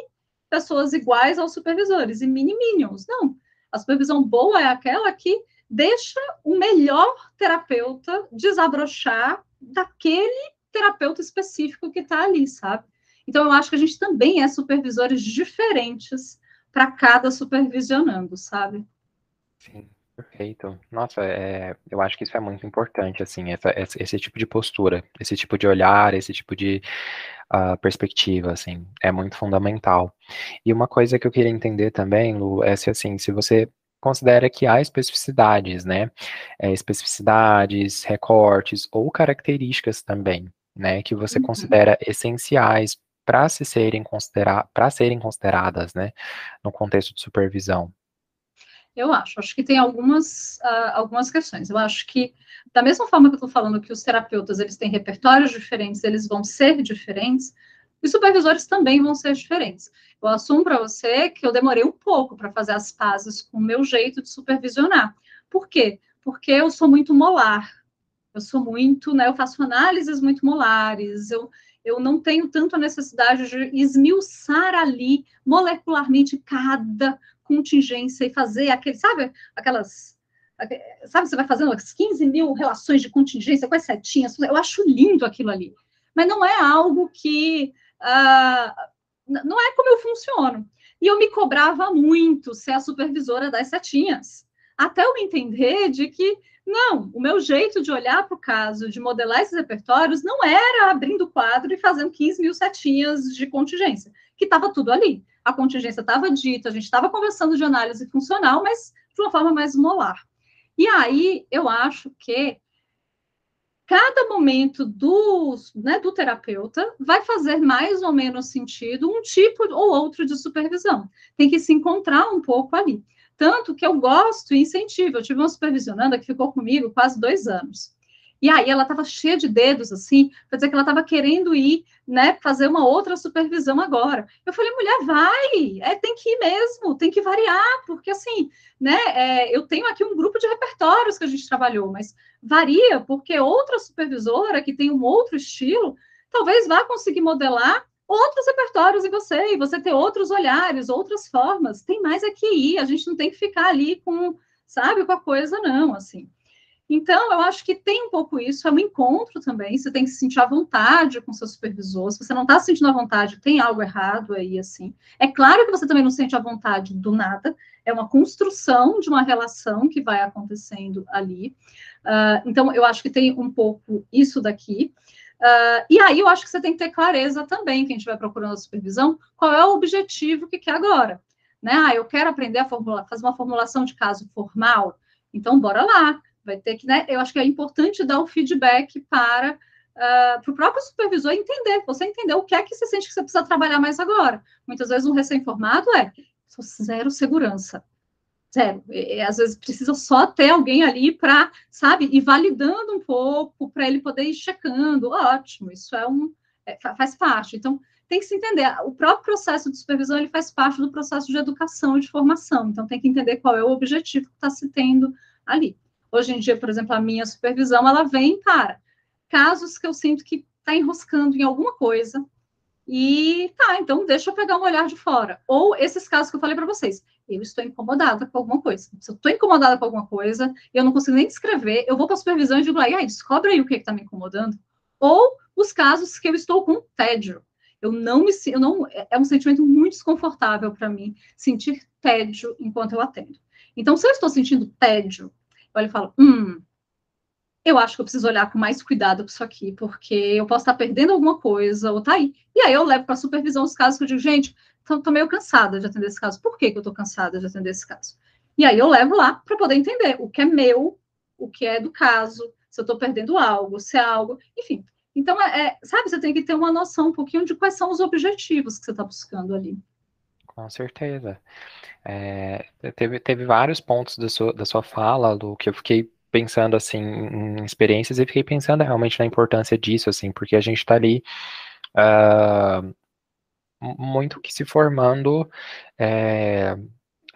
pessoas iguais aos supervisores, em mini minions. Não a supervisão boa é aquela que deixa o melhor terapeuta desabrochar daquele terapeuta específico que está ali, sabe? Então, eu acho que a gente também é supervisores diferentes para cada supervisionando, sabe? Sim, perfeito. Nossa, é, eu acho que isso é muito importante, assim, essa, esse tipo de postura, esse tipo de olhar, esse tipo de uh, perspectiva, assim, é muito fundamental. E uma coisa que eu queria entender também, Lu, é se, assim, se você considera que há especificidades, né, é, especificidades, recortes ou características também, né, que você uhum. considera essenciais para se serem considera para serem consideradas, né, no contexto de supervisão. Eu acho, acho que tem algumas, uh, algumas questões. Eu acho que, da mesma forma que eu estou falando que os terapeutas eles têm repertórios diferentes, eles vão ser diferentes, os supervisores também vão ser diferentes. Eu assumo para você que eu demorei um pouco para fazer as pazes com o meu jeito de supervisionar. Por quê? Porque eu sou muito molar. Eu sou muito, né? Eu faço análises muito molares. Eu, eu não tenho tanto a necessidade de esmiuçar ali molecularmente cada contingência e fazer aquele, sabe, aquelas. Sabe, você vai fazendo as 15 mil relações de contingência com as setinhas. Eu acho lindo aquilo ali. Mas não é algo que. Uh, não é como eu funciono. E eu me cobrava muito ser a supervisora das setinhas. Até eu entender de que, não, o meu jeito de olhar para o caso, de modelar esses repertórios, não era abrindo o quadro e fazendo 15 mil setinhas de contingência, que estava tudo ali. A contingência estava dita, a gente estava conversando de análise funcional, mas de uma forma mais molar. E aí, eu acho que cada momento do, né, do terapeuta vai fazer mais ou menos sentido um tipo ou outro de supervisão. Tem que se encontrar um pouco ali. Tanto que eu gosto e incentivo. Eu tive uma supervisionanda que ficou comigo quase dois anos. E aí ela estava cheia de dedos, assim, para dizer que ela estava querendo ir, né, fazer uma outra supervisão agora. Eu falei, mulher, vai, é, tem que ir mesmo, tem que variar, porque assim, né, é, eu tenho aqui um grupo de repertórios que a gente trabalhou, mas varia, porque outra supervisora que tem um outro estilo, talvez vá conseguir modelar outros repertórios em você, e você ter outros olhares, outras formas. Tem mais aqui ir, a gente não tem que ficar ali com, sabe, com a coisa, não, assim. Então, eu acho que tem um pouco isso, é um encontro também, você tem que se sentir à vontade com seu supervisor, se você não está se sentindo à vontade, tem algo errado aí, assim. É claro que você também não se sente à vontade do nada, é uma construção de uma relação que vai acontecendo ali. Uh, então, eu acho que tem um pouco isso daqui. Uh, e aí eu acho que você tem que ter clareza também, quem estiver procurando a supervisão, qual é o objetivo que quer agora. Né? Ah, eu quero aprender a formular, fazer uma formulação de caso formal, então bora lá. Vai ter que, né? Eu acho que é importante dar o feedback para uh, para o próprio supervisor entender, você entender o que é que você sente que você precisa trabalhar mais agora. Muitas vezes um recém-formado é zero segurança. Zero. E, às vezes precisa só ter alguém ali para, sabe, ir validando um pouco, para ele poder ir checando. Ótimo, isso é um. É, faz parte. Então, tem que se entender. O próprio processo de supervisão ele faz parte do processo de educação e de formação. Então, tem que entender qual é o objetivo que está se tendo ali. Hoje em dia, por exemplo, a minha supervisão ela vem para casos que eu sinto que está enroscando em alguma coisa, e tá, então deixa eu pegar um olhar de fora. Ou esses casos que eu falei para vocês. Eu estou incomodada com alguma coisa. Se eu estou incomodada com alguma coisa, eu não consigo nem descrever, eu vou para a supervisão e digo aí, descobre aí o que está me incomodando. Ou os casos que eu estou com tédio. Eu não me eu não é, é um sentimento muito desconfortável para mim sentir tédio enquanto eu atendo. Então, se eu estou sentindo tédio, olho e falo, hum, eu acho que eu preciso olhar com mais cuidado para isso aqui, porque eu posso estar perdendo alguma coisa, ou tá aí. E aí eu levo para supervisão os casos que eu digo, gente, estou meio cansada de atender esse caso. Por que, que eu estou cansada de atender esse caso? E aí eu levo lá para poder entender o que é meu, o que é do caso, se eu estou perdendo algo, se é algo, enfim. Então, é, é, sabe, você tem que ter uma noção um pouquinho de quais são os objetivos que você está buscando ali. Com certeza. É, teve, teve vários pontos da sua, da sua fala, Lu, que eu fiquei pensando assim em experiências e fiquei pensando realmente na importância disso, assim, porque a gente está ali uh, muito que se formando, é,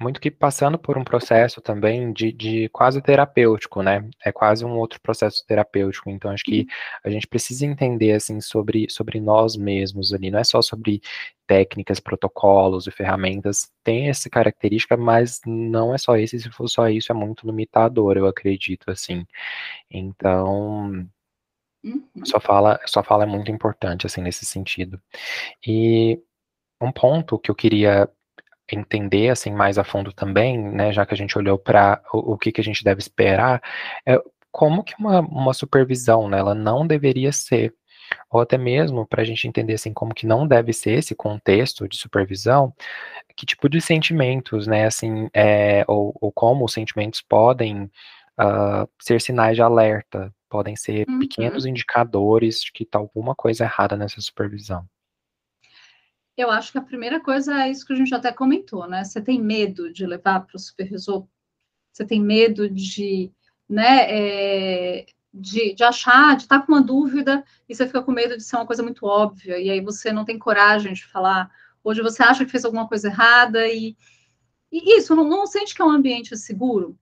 muito que passando por um processo também de, de quase terapêutico, né? É quase um outro processo terapêutico. Então, acho que a gente precisa entender, assim, sobre, sobre nós mesmos ali. Não é só sobre técnicas, protocolos e ferramentas. Tem essa característica, mas não é só isso. Se for só isso, é muito limitador, eu acredito, assim. Então, Uhum. Sua fala, sua fala é muito importante, assim, nesse sentido. E um ponto que eu queria entender, assim, mais a fundo também, né, já que a gente olhou para o, o, que, que a gente deve esperar, é como que uma, uma supervisão, né, ela não deveria ser, ou até mesmo para a gente entender, assim, como que não deve ser esse contexto de supervisão, que tipo de sentimentos, né, assim, é, ou, ou como os sentimentos podem uh, ser sinais de alerta, podem ser uhum. pequenos indicadores de que está alguma coisa errada nessa supervisão. Eu acho que a primeira coisa é isso que a gente até comentou, né? Você tem medo de levar para o supervisor? Você tem medo de, né, é, de, de, achar, de estar tá com uma dúvida e você fica com medo de ser uma coisa muito óbvia e aí você não tem coragem de falar. Hoje você acha que fez alguma coisa errada e, e isso, não, não sente que é um ambiente seguro?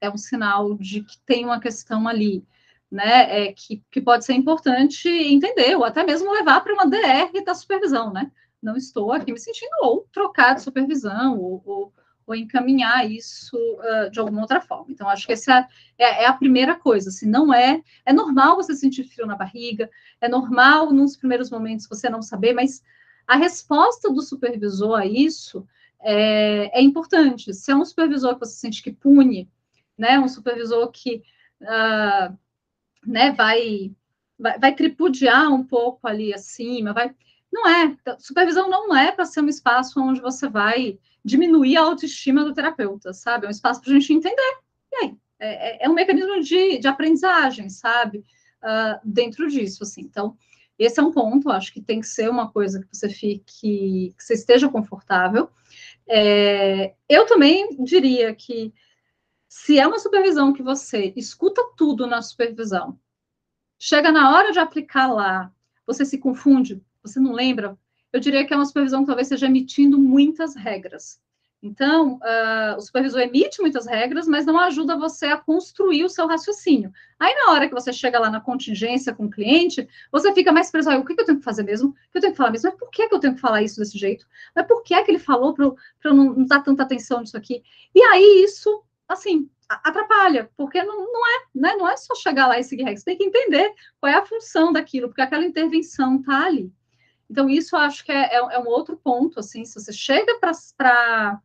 É um sinal de que tem uma questão ali né, é, que, que pode ser importante entender, ou até mesmo levar para uma DR da supervisão, né? Não estou aqui me sentindo, ou trocar de supervisão, ou, ou, ou encaminhar isso uh, de alguma outra forma. Então, acho que essa é, é, a primeira coisa, assim, não é, é normal você sentir frio na barriga, é normal nos primeiros momentos você não saber, mas a resposta do supervisor a isso é, é importante. Se é um supervisor que você sente que pune, né, um supervisor que uh, né, vai, vai, vai tripudiar um pouco ali acima, vai. Não é. Supervisão não é para ser um espaço onde você vai diminuir a autoestima do terapeuta, sabe? É um espaço para a gente entender. E aí? É, é, é um mecanismo de, de aprendizagem, sabe? Uh, dentro disso, assim. Então, esse é um ponto, acho que tem que ser uma coisa que você fique, que você esteja confortável. É, eu também diria que se é uma supervisão que você escuta tudo na supervisão, chega na hora de aplicar lá, você se confunde, você não lembra, eu diria que é uma supervisão que talvez seja emitindo muitas regras. Então, uh, o supervisor emite muitas regras, mas não ajuda você a construir o seu raciocínio. Aí, na hora que você chega lá na contingência com o cliente, você fica mais preso. O que, eu tenho que fazer mesmo? O que eu tenho que falar mesmo? Mas por que, que eu tenho que falar isso desse jeito? Mas por que, é que ele falou para eu, não dar tanta atenção nisso aqui? E aí, isso assim, atrapalha, porque não, não é, né? Não é só chegar lá e seguir regras, você tem que entender qual é a função daquilo, porque aquela intervenção está ali. Então, isso acho que é, é, é um outro ponto, assim, se você chega para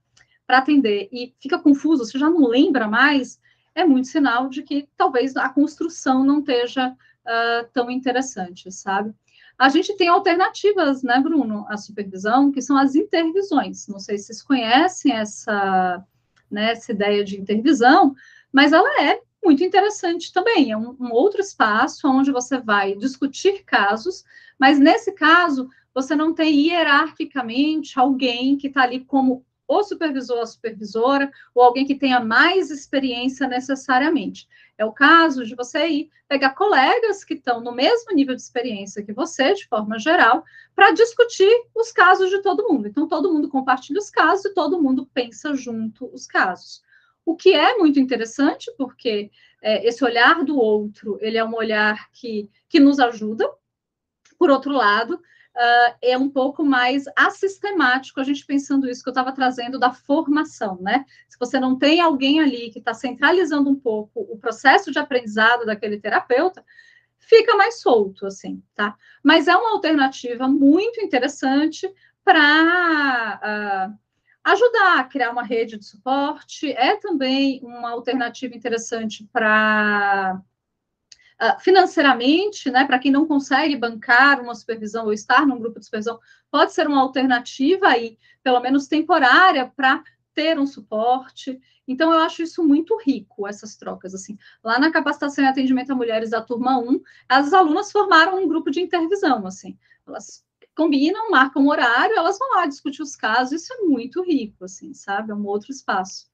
atender e fica confuso, você já não lembra mais, é muito sinal de que talvez a construção não esteja uh, tão interessante, sabe? A gente tem alternativas, né, Bruno, à supervisão, que são as intervisões. Não sei se vocês conhecem essa, né, essa ideia de intervisão, mas ela é muito interessante também. É um, um outro espaço onde você vai discutir casos, mas nesse caso você não tem hierarquicamente alguém que está ali como o supervisor ou a supervisora, ou alguém que tenha mais experiência necessariamente. É o caso de você ir pegar colegas que estão no mesmo nível de experiência que você, de forma geral, para discutir os casos de todo mundo. Então, todo mundo compartilha os casos e todo mundo pensa junto os casos. O que é muito interessante, porque é, esse olhar do outro, ele é um olhar que, que nos ajuda. Por outro lado, uh, é um pouco mais assistemático, a gente pensando isso que eu estava trazendo da formação, né? Se você não tem alguém ali que está centralizando um pouco o processo de aprendizado daquele terapeuta, fica mais solto, assim, tá? Mas é uma alternativa muito interessante para uh, ajudar a criar uma rede de suporte, é também uma alternativa interessante para ah, financeiramente, né, para quem não consegue bancar uma supervisão ou estar num grupo de supervisão, pode ser uma alternativa aí, pelo menos temporária, para ter um suporte. Então, eu acho isso muito rico, essas trocas. assim. Lá na capacitação e atendimento a mulheres da turma 1, as alunas formaram um grupo de intervisão, assim. Elas combinam, marcam um horário, elas vão lá discutir os casos, isso é muito rico, assim, sabe? É um outro espaço.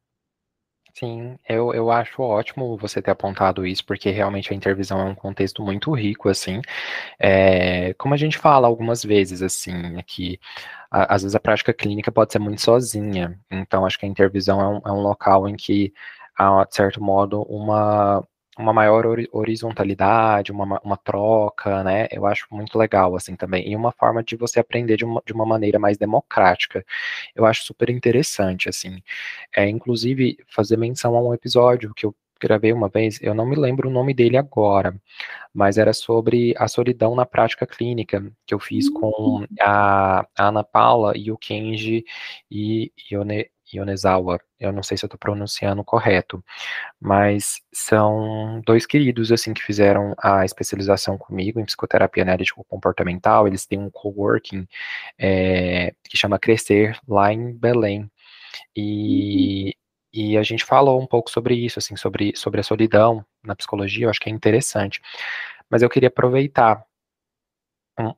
Sim, eu, eu acho ótimo você ter apontado isso, porque realmente a intervisão é um contexto muito rico, assim. É, como a gente fala algumas vezes, assim, aqui, a, às vezes a prática clínica pode ser muito sozinha, então acho que a intervisão é um, é um local em que há, de certo modo, uma, uma maior horizontalidade, uma, uma troca, né? Eu acho muito legal, assim, também. E uma forma de você aprender de uma, de uma maneira mais democrática. Eu acho super interessante, assim. É, inclusive, fazer menção a um episódio que eu gravei uma vez, eu não me lembro o nome dele agora, mas era sobre a solidão na prática clínica, que eu fiz com Hum. a, a Ana Paula e o Kenji e Yone, Yonezawa. Eu não sei se eu estou pronunciando correto, mas são dois queridos, assim, que fizeram a especialização comigo em psicoterapia analítico comportamental. Eles têm um coworking é, que chama Crescer, lá em Belém. E, e a gente falou um pouco sobre isso, assim, sobre, sobre a solidão na psicologia, eu acho que é interessante. Mas eu queria aproveitar,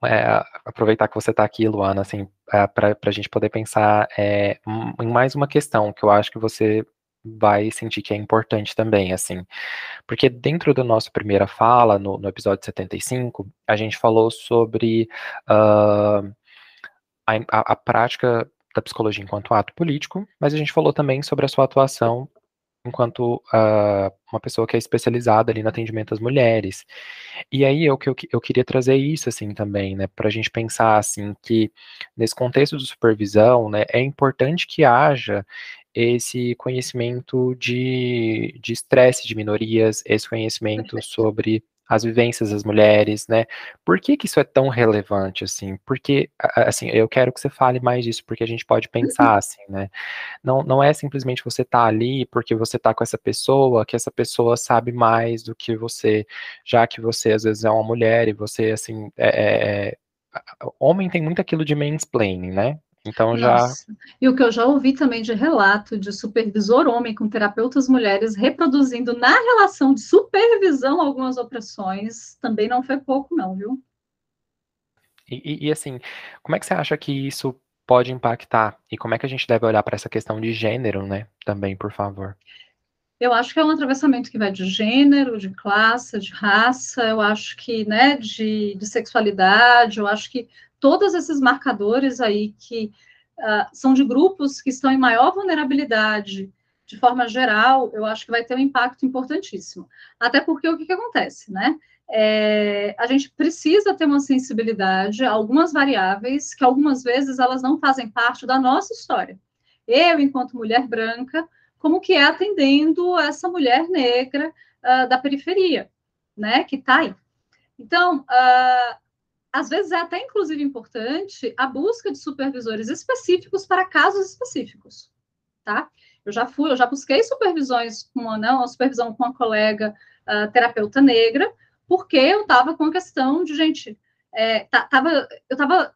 é, aproveitar que você está aqui, Luana, assim, é, para a gente poder pensar é, em mais uma questão que eu acho que você vai sentir que é importante também, assim, porque dentro da nossa primeira fala, no, no episódio 75, a gente falou sobre uh, a, a, a prática da psicologia enquanto ato político, mas a gente falou também sobre a sua atuação enquanto uh, uma pessoa que é especializada ali no atendimento às mulheres. E aí eu, eu, eu queria trazer isso assim também, né, para a gente pensar assim que nesse contexto de supervisão, né, é importante que haja esse conhecimento de estresse de, de minorias, esse conhecimento sobre as vivências das mulheres, né? Por que que isso é tão relevante, assim? Porque, assim, eu quero que você fale mais disso, porque a gente pode pensar, assim, né? Não, não é simplesmente você estar tá ali porque você tá com essa pessoa, que essa pessoa sabe mais do que você, já que você, às vezes, é uma mulher e você, assim, é, é, homem tem muito aquilo de mansplaining, né? Então já. Nossa. E o que eu já ouvi também de relato de supervisor homem com terapeutas mulheres reproduzindo na relação de supervisão algumas opressões, também não foi pouco, não, viu? E, e, assim, como é que você acha que isso pode impactar? E como é que a gente deve olhar para essa questão de gênero, né? Também, por favor. Eu acho que é um atravessamento que vai de gênero, de classe, de raça, eu acho que, né, de, de sexualidade, eu acho que todos esses marcadores aí que uh, são de grupos que estão em maior vulnerabilidade, de forma geral, eu acho que vai ter um impacto importantíssimo. Até porque o que, que acontece, né? É, a gente precisa ter uma sensibilidade a algumas variáveis que algumas vezes elas não fazem parte da nossa história. Eu, enquanto mulher branca, como que é atendendo essa mulher negra uh, da periferia, né, que está aí. Então, uh, às vezes é até inclusive importante a busca de supervisores específicos para casos específicos, tá? Eu já fui, eu já busquei supervisões com uma, não, uma supervisão com uma colega uh, terapeuta negra, porque eu estava com a questão de, gente, é, tava, eu estava.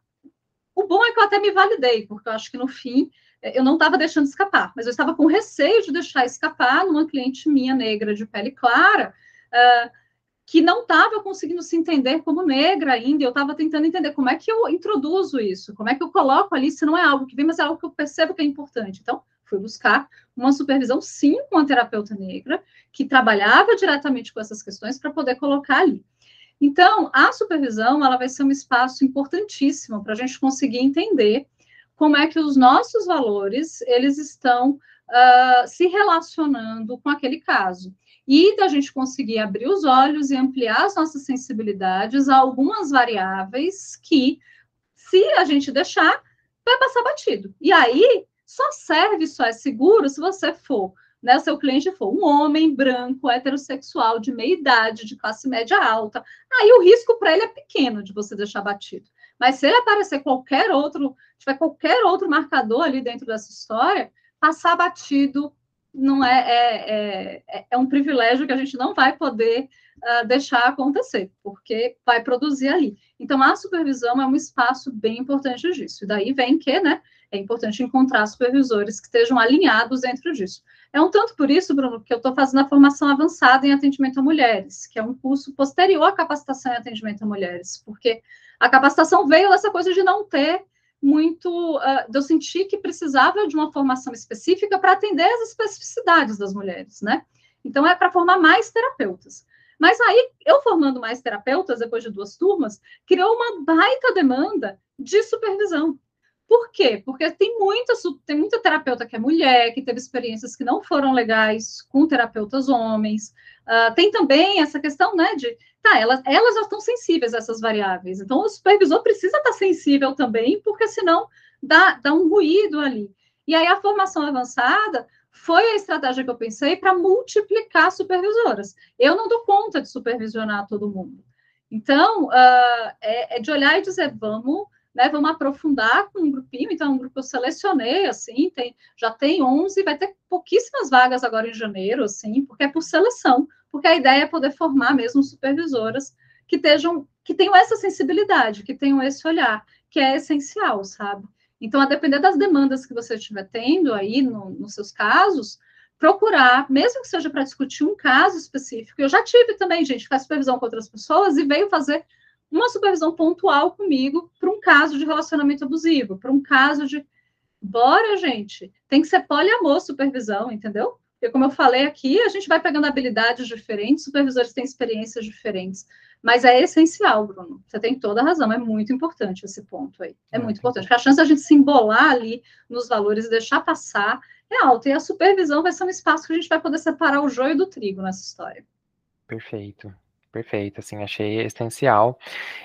O bom é que eu até me validei, porque eu acho que no fim é, eu não estava deixando escapar, mas eu estava com receio de deixar escapar numa cliente minha negra de pele clara. Uh, que não estava conseguindo se entender como negra ainda, eu estava tentando entender como é que eu introduzo isso, como é que eu coloco ali, se não é algo que vem, mas é algo que eu percebo que é importante. Então, fui buscar uma supervisão, sim, com a terapeuta negra, que trabalhava diretamente com essas questões para poder colocar ali. Então, a supervisão, ela vai ser um espaço importantíssimo para a gente conseguir entender como é que os nossos valores, eles estão uh, se relacionando com aquele caso e da gente conseguir abrir os olhos e ampliar as nossas sensibilidades a algumas variáveis que, se a gente deixar, vai passar batido. E aí, só serve, só é seguro se você for, né, o seu cliente for um homem branco, heterossexual, de meia idade, de classe média alta. Aí o risco para ele é pequeno de você deixar batido. Mas se ele aparecer qualquer outro, tiver qualquer outro marcador ali dentro dessa história, passar batido não é, é, é, é, um privilégio que a gente não vai poder uh, deixar acontecer, porque vai produzir ali. Então, a supervisão é um espaço bem importante disso. E daí vem que, né, é importante encontrar supervisores que estejam alinhados dentro disso. É um tanto por isso, Bruno, que eu estou fazendo a formação avançada em atendimento a mulheres, que é um curso posterior à capacitação em atendimento a mulheres, porque a capacitação veio dessa coisa de não ter muito. Uh, eu sentir que precisava de uma formação específica para atender as especificidades das mulheres, né? Então, é para formar mais terapeutas. Mas aí, eu formando mais terapeutas, depois de duas turmas, criou uma baita demanda de supervisão. Por quê? Porque tem muita, tem muita terapeuta que é mulher, que teve experiências que não foram legais com terapeutas homens. Uh, tem também essa questão, né, de, tá, elas, elas já estão sensíveis a essas variáveis. Então, o supervisor precisa estar sensível também, porque senão dá, dá um ruído ali. E aí, a formação avançada foi a estratégia que eu pensei para multiplicar supervisoras. Eu não dou conta de supervisionar todo mundo. Então, uh, é, é, de olhar e dizer, vamos, né, vamos aprofundar com um grupinho. Então, é um grupo que eu selecionei, assim, tem, já tem 11, vai ter pouquíssimas vagas agora em janeiro, assim, porque é por seleção, porque a ideia é poder formar mesmo supervisoras que estejam, que tenham essa sensibilidade, que tenham esse olhar, que é essencial, sabe? Então, a depender das demandas que você estiver tendo aí no, nos seus casos, procurar, mesmo que seja para discutir um caso específico. Eu já tive também, gente, faz supervisão com outras pessoas e veio fazer uma supervisão pontual comigo para um caso de relacionamento abusivo, para um caso de. Bora, gente, tem que ser poliamor supervisão, entendeu? Porque, como eu falei aqui, a gente vai pegando habilidades diferentes, supervisores têm experiências diferentes. Mas é essencial, Bruno. Você tem toda a razão, é muito importante esse ponto aí. É muito importante, porque a chance de a gente se embolar ali nos valores e deixar passar é alta. E a supervisão vai ser um espaço que a gente vai poder separar o joio do trigo nessa história. Perfeito. Perfeito, assim, achei essencial.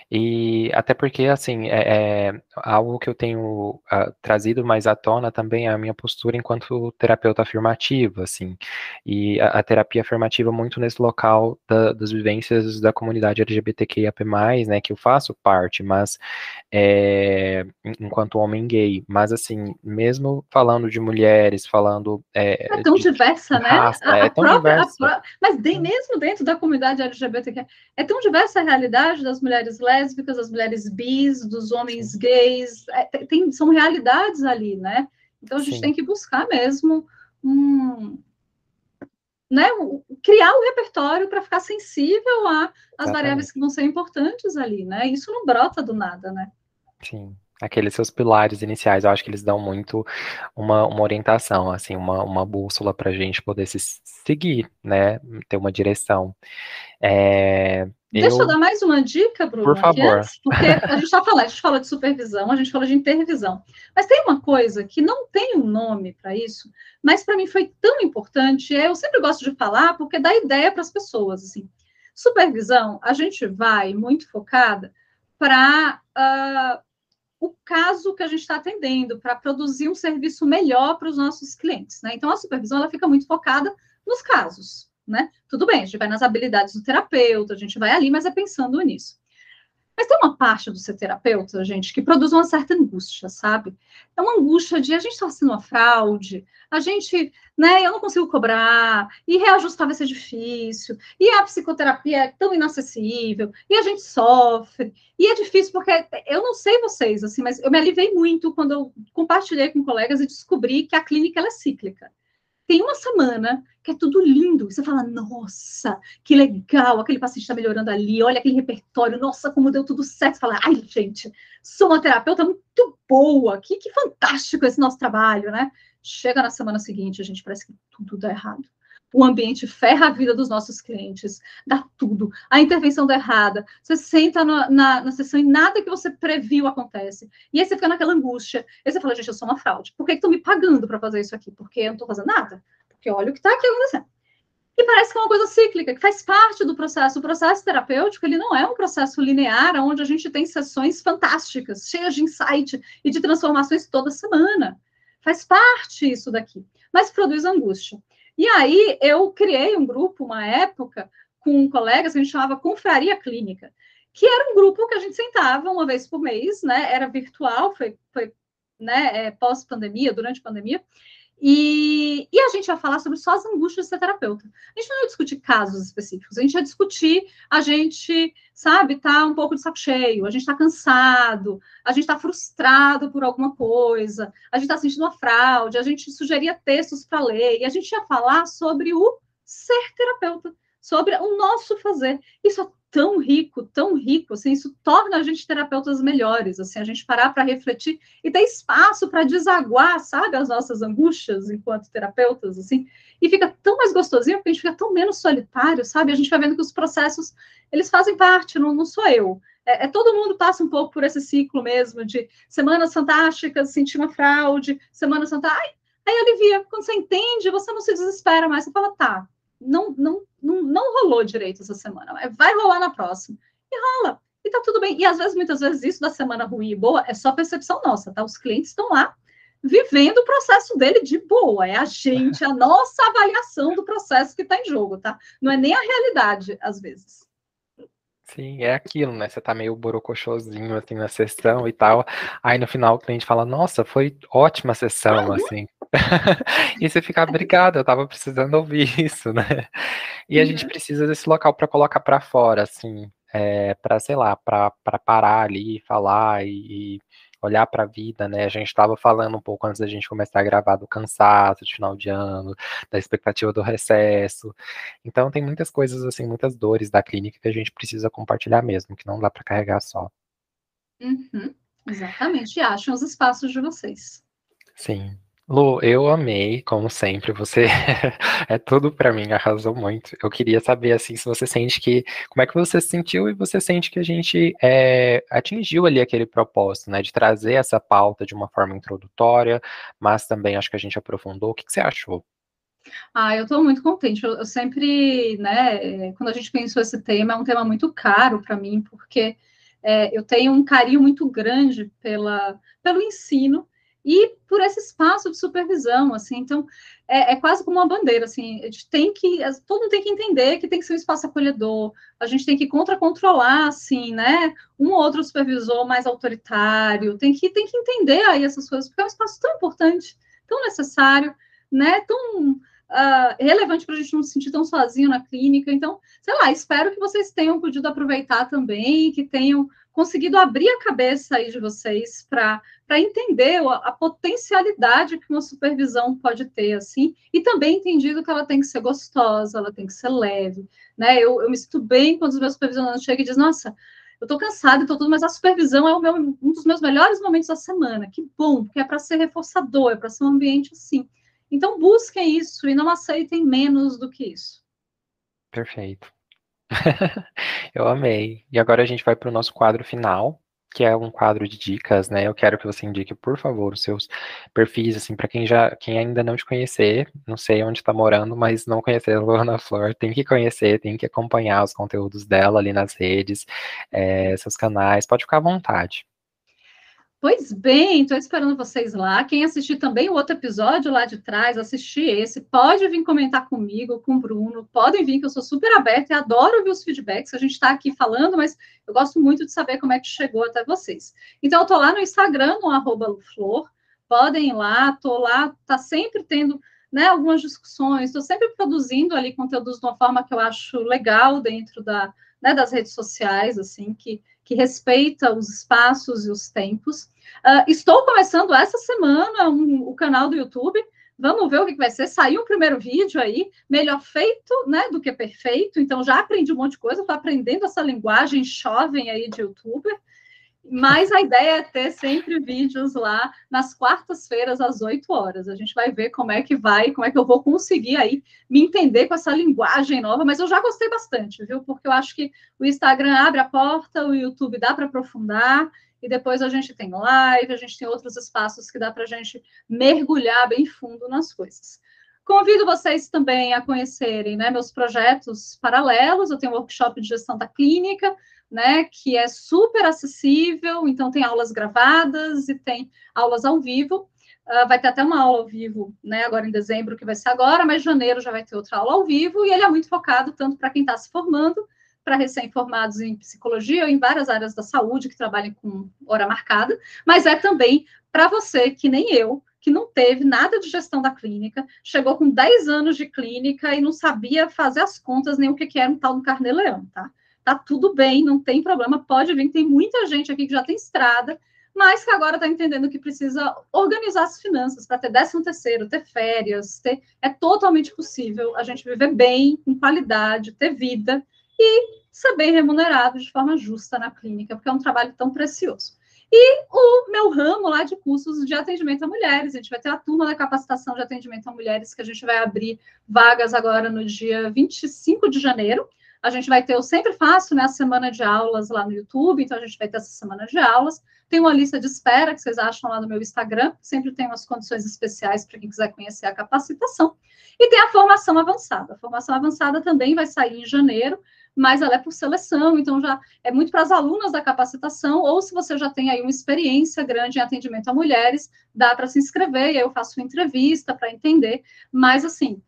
E até porque, assim, é, é algo que eu tenho uh, trazido mais à tona também é a minha postura enquanto terapeuta afirmativa, assim. E a, a terapia afirmativa muito nesse local da, das vivências da comunidade LGBTQIAP+, né, que eu faço parte, mas é, enquanto homem gay. Mas, assim, mesmo falando de mulheres, falando... É, é tão de, diversa, de né? Raça, a, é a tão própria, diversa. mas de, mesmo dentro da comunidade LGBTQIA é tão diversa a realidade das mulheres lésbicas, das mulheres bis, dos homens gays, é, tem, são realidades ali, né? Então a gente Sim. tem que buscar mesmo um, né, criar um repertório para ficar sensível às variáveis que vão ser importantes ali, né? Isso não brota do nada, né? Sim aqueles seus pilares iniciais, eu acho que eles dão muito uma, uma orientação, assim, uma, uma bússola para a gente poder se seguir, né, ter uma direção. É, Deixa eu... eu dar mais uma dica, Bruno, Por favor. Antes, porque a gente está falando, a gente fala de supervisão, a gente fala de intervisão, mas tem uma coisa que não tem um nome para isso, mas para mim foi tão importante, eu sempre gosto de falar porque dá ideia para as pessoas, assim. Supervisão, a gente vai muito focada para uh, ah, o caso que a gente está atendendo, para produzir um serviço melhor para os nossos clientes. Né? Então, a supervisão ela fica muito focada nos casos. Né? Tudo bem, a gente vai nas habilidades do terapeuta, a gente vai ali, mas é pensando nisso. Mas tem uma parte do ser terapeuta, gente, que produz uma certa angústia, sabe? É uma angústia de a gente está fazendo uma fraude, a gente, né, eu não consigo cobrar, e reajustar vai ser difícil, e a psicoterapia é tão inacessível, e a gente sofre, e é difícil porque eu não sei vocês, assim, mas eu me alivei muito quando eu compartilhei com colegas e descobri que a clínica é cíclica tem uma semana que é tudo lindo. Você fala, nossa, que legal, aquele paciente está melhorando ali, olha aquele repertório, nossa, como deu tudo certo. Você fala, ai, gente, sou uma terapeuta muito boa, que, que fantástico esse nosso trabalho, né? Chega na semana seguinte, a gente parece que tudo dá errado. O ambiente ferra a vida dos nossos clientes, dá tudo. A intervenção dá errada. Você senta na, na, na sessão e nada que você previu acontece. E aí você fica naquela angústia. Aí você fala, gente, eu sou uma fraude. Por que estão me pagando para fazer isso aqui? Porque eu não estou fazendo nada. Porque olha o que está aqui acontecendo. E parece que é uma coisa cíclica, que faz parte do processo. O processo terapêutico, ele não é um processo linear, onde a gente tem sessões fantásticas, cheias de insight e de transformações toda semana. Faz parte isso daqui. Mas produz angústia. E aí eu criei um grupo, uma época, com colegas que a gente chamava Confraria Clínica, que era um grupo que a gente sentava uma vez por mês, né? Era virtual, foi, foi né, é, pós-pandemia, durante a pandemia, e, e, a gente vai falar sobre só as angústias de ser terapeuta. A gente não vai discutir casos específicos, a gente vai discutir, a gente, sabe, tá um pouco de saco cheio, a gente tá cansado, a gente tá frustrado por alguma coisa, a gente tá sentindo uma fraude, a gente sugeria textos para ler, e a gente ia falar sobre o ser terapeuta, sobre o nosso fazer. Isso é tão rico, tão rico, assim, isso torna a gente terapeutas melhores, assim, a gente parar para refletir e ter espaço para desaguar, sabe, as nossas angústias enquanto terapeutas, assim, e fica tão mais gostosinho, porque a gente fica tão menos solitário, sabe, a gente vai vendo que os processos, eles fazem parte, não, não sou eu, é, é, todo mundo passa um pouco por esse ciclo mesmo de semanas fantásticas, sentir uma fraude, semanas fantásticas, aí alivia, quando você entende, você não se desespera mais, você fala, tá, não, não, não, não rolou direito essa semana, vai rolar na próxima. E rola. E tá tudo bem. E às vezes, muitas vezes, isso da semana ruim e boa é só percepção nossa, tá? Os clientes estão lá vivendo o processo dele de boa. É a gente, a nossa avaliação do processo que está em jogo, tá? Não é nem a realidade, às vezes. Sim, é aquilo, né? Você tá meio borocochosinho, assim, na sessão e tal. Aí no final o cliente fala, nossa, foi ótima sessão, assim. e você fica, obrigado, eu tava precisando ouvir isso, né? E a gente uhum. precisa desse local para colocar para fora, assim, é, para sei lá, para parar ali, falar e, e olhar para a vida, né? A gente estava falando um pouco antes da gente começar a gravar do cansaço de final de ano, da expectativa do recesso. Então tem muitas coisas assim, muitas dores da clínica que a gente precisa compartilhar mesmo, que não dá para carregar só. Uhum, exatamente. E acham os espaços de vocês. Sim. Lu, eu amei, como sempre, você é tudo para mim, arrasou muito. Eu queria saber, assim, se você sente que, como é que você se sentiu e você sente que a gente é, atingiu ali aquele propósito, né, de trazer essa pauta de uma forma introdutória, mas também acho que a gente aprofundou. O que, que você achou? Ah, eu estou muito contente. Eu, eu, sempre, né, quando a gente pensou esse tema, é um tema muito caro para mim, porque é, eu tenho um carinho muito grande pela, pelo ensino e por esse espaço de supervisão, assim, então é, é, quase como uma bandeira, assim, a gente tem que, todo mundo tem que entender que tem que ser um espaço acolhedor, a gente tem que contra-controlar, assim, né, um ou outro supervisor mais autoritário, tem que, tem que entender aí essas coisas, porque é um espaço tão importante, tão necessário, né, tão uh, relevante para a gente não se sentir tão sozinho na clínica, então, sei lá, espero que vocês tenham podido aproveitar também, que tenham conseguido abrir a cabeça aí de vocês para entender a, a, potencialidade que uma supervisão pode ter, assim, e também entendido que ela tem que ser gostosa, ela tem que ser leve, né? Eu, eu me sinto bem quando os meus supervisionantes chegam e dizem, nossa, eu estou cansada e tô tudo, mas a supervisão é meu, um dos meus melhores momentos da semana. Que bom, porque é para ser reforçador, é para ser um ambiente assim. Então busquem isso e não aceitem menos do que isso. Perfeito. Eu amei. E agora a gente vai para o nosso quadro final, que é um quadro de dicas, né? Eu quero que você indique, por favor, os seus perfis, assim, para quem já, quem ainda não te conhecer, não sei onde está morando, mas não conhecer a Luana Flor, tem que conhecer, tem que acompanhar os conteúdos dela ali nas redes, é, seus canais, pode ficar à vontade. Pois bem, estou esperando vocês lá. Quem assistir também o outro episódio lá de trás, assistir esse, pode vir comentar comigo, com o Bruno, podem vir, que eu sou super aberta e adoro ouvir os feedbacks. A gente está aqui falando, mas eu gosto muito de saber como é que chegou até vocês. Então, eu estou lá no Instagram, no arroba Flor, podem ir lá, estou lá, está sempre tendo né, algumas discussões, estou sempre produzindo ali conteúdos de uma forma que eu acho legal dentro da, né, das redes sociais, assim, que que respeita os espaços e os tempos. Uh, estou começando essa semana um, o canal do YouTube. Vamos ver o que vai ser. Saiu o primeiro vídeo aí, melhor feito né, do que perfeito. Então, já aprendi um monte de coisa, estou aprendendo essa linguagem jovem aí de youtuber. Mas a ideia é ter sempre vídeos lá nas quartas-feiras, às 8 horas. A gente vai ver como é que vai, como é que eu vou conseguir aí me entender com essa linguagem nova, mas eu já gostei bastante, viu? Porque eu acho que o Instagram abre a porta, o YouTube dá para aprofundar, e depois a gente tem live, a gente tem outros espaços que dá para a gente mergulhar bem fundo nas coisas. Convido vocês também a conhecerem né, meus projetos paralelos. Eu tenho um workshop de gestão da clínica, né, que é super acessível, então tem aulas gravadas e tem aulas ao vivo. Uh, vai ter até uma aula ao vivo, né, agora em dezembro, que vai ser agora, mas janeiro já vai ter outra aula ao vivo, e ele é muito focado tanto para quem está se formando, para recém-formados em psicologia ou em várias áreas da saúde que trabalhem com hora marcada, mas é também para você, que nem eu, que não teve nada de gestão da clínica, chegou com 10 anos de clínica e não sabia fazer as contas nem o que, que era um tal do carnê-leão, tá? tá tudo bem, não tem problema, pode vir, tem muita gente aqui que já tem estrada, mas que agora está entendendo que precisa organizar as finanças para ter décimo terceiro, ter férias, ter... é totalmente possível a gente viver bem, com qualidade, ter vida e ser bem remunerado de forma justa na clínica, porque é um trabalho tão precioso. E o meu ramo lá de cursos de atendimento a mulheres. A gente vai ter a turma da capacitação de atendimento a mulheres, que a gente vai abrir vagas agora no dia 25 de janeiro A gente vai ter, eu sempre faço, né, a semana de aulas lá no YouTube, então a gente vai ter essa semana de aulas. Tem uma lista de espera que vocês acham lá no meu Instagram, sempre tem umas condições especiais para quem quiser conhecer a capacitação. E tem a formação avançada. A formação avançada também vai sair em janeiro, mas ela é por seleção, então já é muito para as alunas da capacitação, ou se você já tem aí uma experiência grande em atendimento a mulheres, dá para se inscrever, e aí eu faço uma entrevista para entender, mas assim,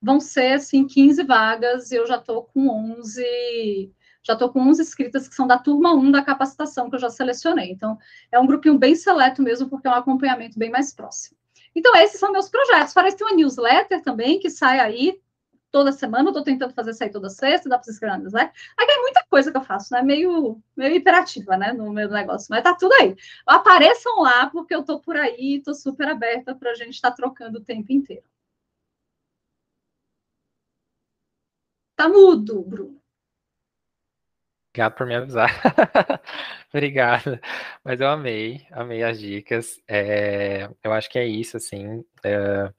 vão ser assim 15 vagas, e eu já estou com 11 já estou com 11 inscritas que são da turma 1 da capacitação que eu já selecionei. Então, é um grupinho bem seleto mesmo, porque é um acompanhamento bem mais próximo. Então, esses são meus projetos. Parece que tem uma newsletter também que sai aí toda semana, estou tentando fazer sair toda sexta, dá para se inscrever newsletter. Aqui é muita coisa que eu faço, né? Meio, meio imperativa, né? No meu negócio, mas tá tudo aí. Apareçam lá, porque eu estou por aí, estou super aberta para a gente estar tá trocando o tempo inteiro. Tá mudo, Bruno. Obrigado por me avisar. Obrigado. Mas eu amei, amei as dicas. É, eu acho que é isso, assim. É,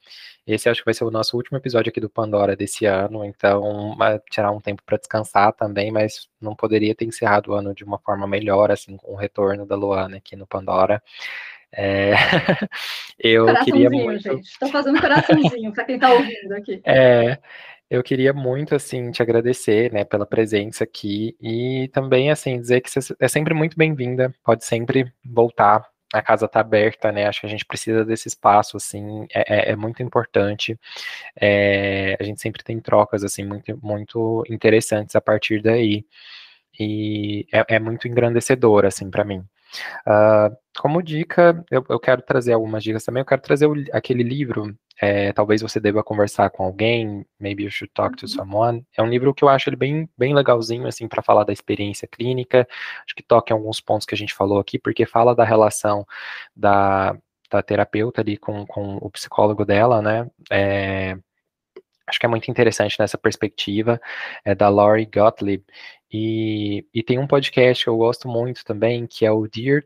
esse acho que vai ser o nosso último episódio aqui do Pandora desse ano, então tirar um tempo para descansar também, mas não poderia ter encerrado o ano de uma forma melhor, assim, com o retorno da Luana aqui no Pandora. É, eu queria muito. gente. Estou fazendo coraçãozinho para quem está ouvindo aqui. É, eu queria muito, assim, te agradecer, né, pela presença aqui e também, assim, dizer que você é sempre muito bem-vinda, pode sempre voltar, a casa está aberta, né, acho que a gente precisa desse espaço, assim, é, é, é muito importante, é, a gente sempre tem trocas, assim, muito, muito interessantes a partir daí, e é, é muito engrandecedor, assim, para mim. Uh, como dica, eu, eu, quero trazer algumas dicas também. Eu quero trazer o, aquele livro, é, talvez você deva conversar com alguém, maybe you should talk to uhum. someone. É um livro que eu acho ele bem, bem legalzinho, assim, para falar da experiência clínica. Acho que toca em alguns pontos que a gente falou aqui, porque fala da relação da, da terapeuta ali com, com o psicólogo dela, né? É, acho que é muito interessante nessa perspectiva, é da Laurie Gottlieb, e, e tem um podcast que eu gosto muito também, que é o Dear,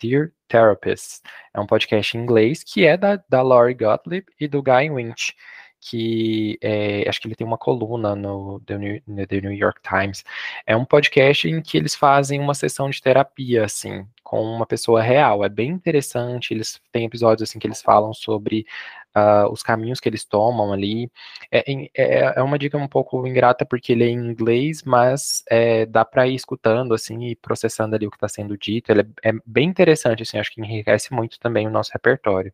Dear Therapist, é um podcast em inglês, que é da, da Gottlieb e do Guy Winch, que é, acho que ele tem uma coluna no The New York Times. É um podcast em que eles fazem uma sessão de terapia, assim, com uma pessoa real. É bem interessante. Eles têm episódios assim que eles falam sobre uh, os caminhos que eles tomam ali. É, é, é, uma dica um pouco ingrata porque ele é em inglês, mas é, dá para ir escutando assim e processando ali o que está sendo dito. Ele é, é, bem interessante, assim, acho que enriquece muito também o nosso repertório.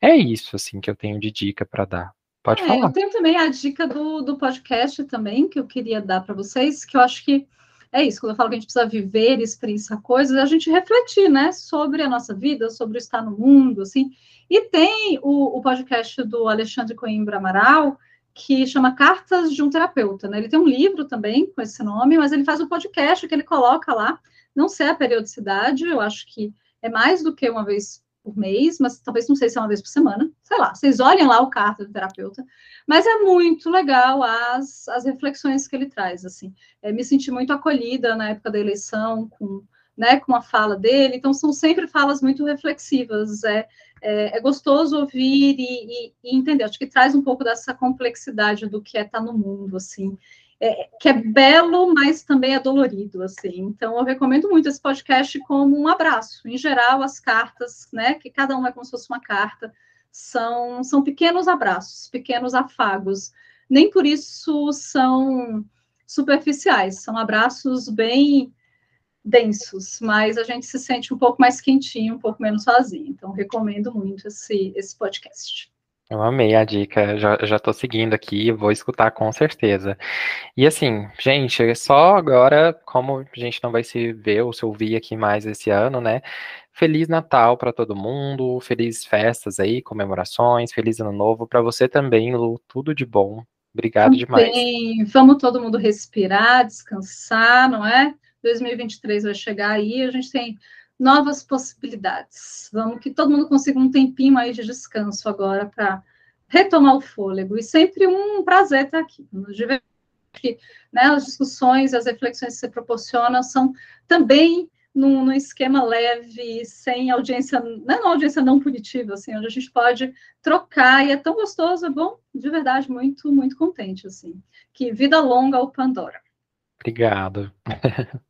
É isso assim que eu tenho de dica para dar. Pode é, falar. Eu tenho também a dica do, do podcast também que eu queria dar para vocês, que eu acho que é isso, quando eu falo que a gente precisa viver, experienciar coisas, a gente refletir, né, sobre a nossa vida, sobre o estar no mundo, assim. E tem o, o podcast do Alexandre Coimbra Amaral, que chama Cartas de um Terapeuta, né? Ele tem um livro também com esse nome, mas ele faz um podcast que ele coloca lá, não sei a periodicidade, eu acho que é mais do que uma vez por mês, mas talvez não sei se é uma vez por semana, sei lá, vocês olhem lá o carta do terapeuta, mas é muito legal as, as reflexões que ele traz, assim, é, me senti muito acolhida na época da eleição, com, né, com a fala dele, então são sempre falas muito reflexivas, é, é, é gostoso ouvir e, e, e, entender. Acho que traz um pouco dessa complexidade do que é estar no mundo, assim, é, que é belo, mas também é dolorido, assim. Então, eu recomendo muito esse podcast como um abraço. Em geral, as cartas, né, que cada uma é como se fosse uma carta, são, são pequenos abraços, pequenos afagos. Nem por isso são superficiais, são abraços bem densos, mas a gente se sente um pouco mais quentinho, um pouco menos sozinho. Então, recomendo muito esse, esse podcast. Eu amei a dica, já, já tô seguindo aqui, vou escutar com certeza. E assim, gente, é só agora, como a gente não vai se ver ou se ouvir aqui mais esse ano, né? Feliz Natal para todo mundo, felizes festas aí, comemorações, feliz ano novo para você também, Lu, tudo de bom. Obrigado demais. Vamos todo mundo respirar, descansar, não é? 2023 vai chegar aí, a gente tem novas possibilidades. Vamos que todo mundo consiga um tempinho aí de descanso agora para retomar o fôlego. E sempre um prazer estar aqui. Que, né, as discussões, as reflexões que você proporciona são também num, num, esquema leve, sem audiência, não é uma audiência não punitiva, assim, onde a gente pode trocar, e é tão gostoso, é bom, de verdade, muito, muito contente, assim. Que vida longa ao Pandora. Obrigado.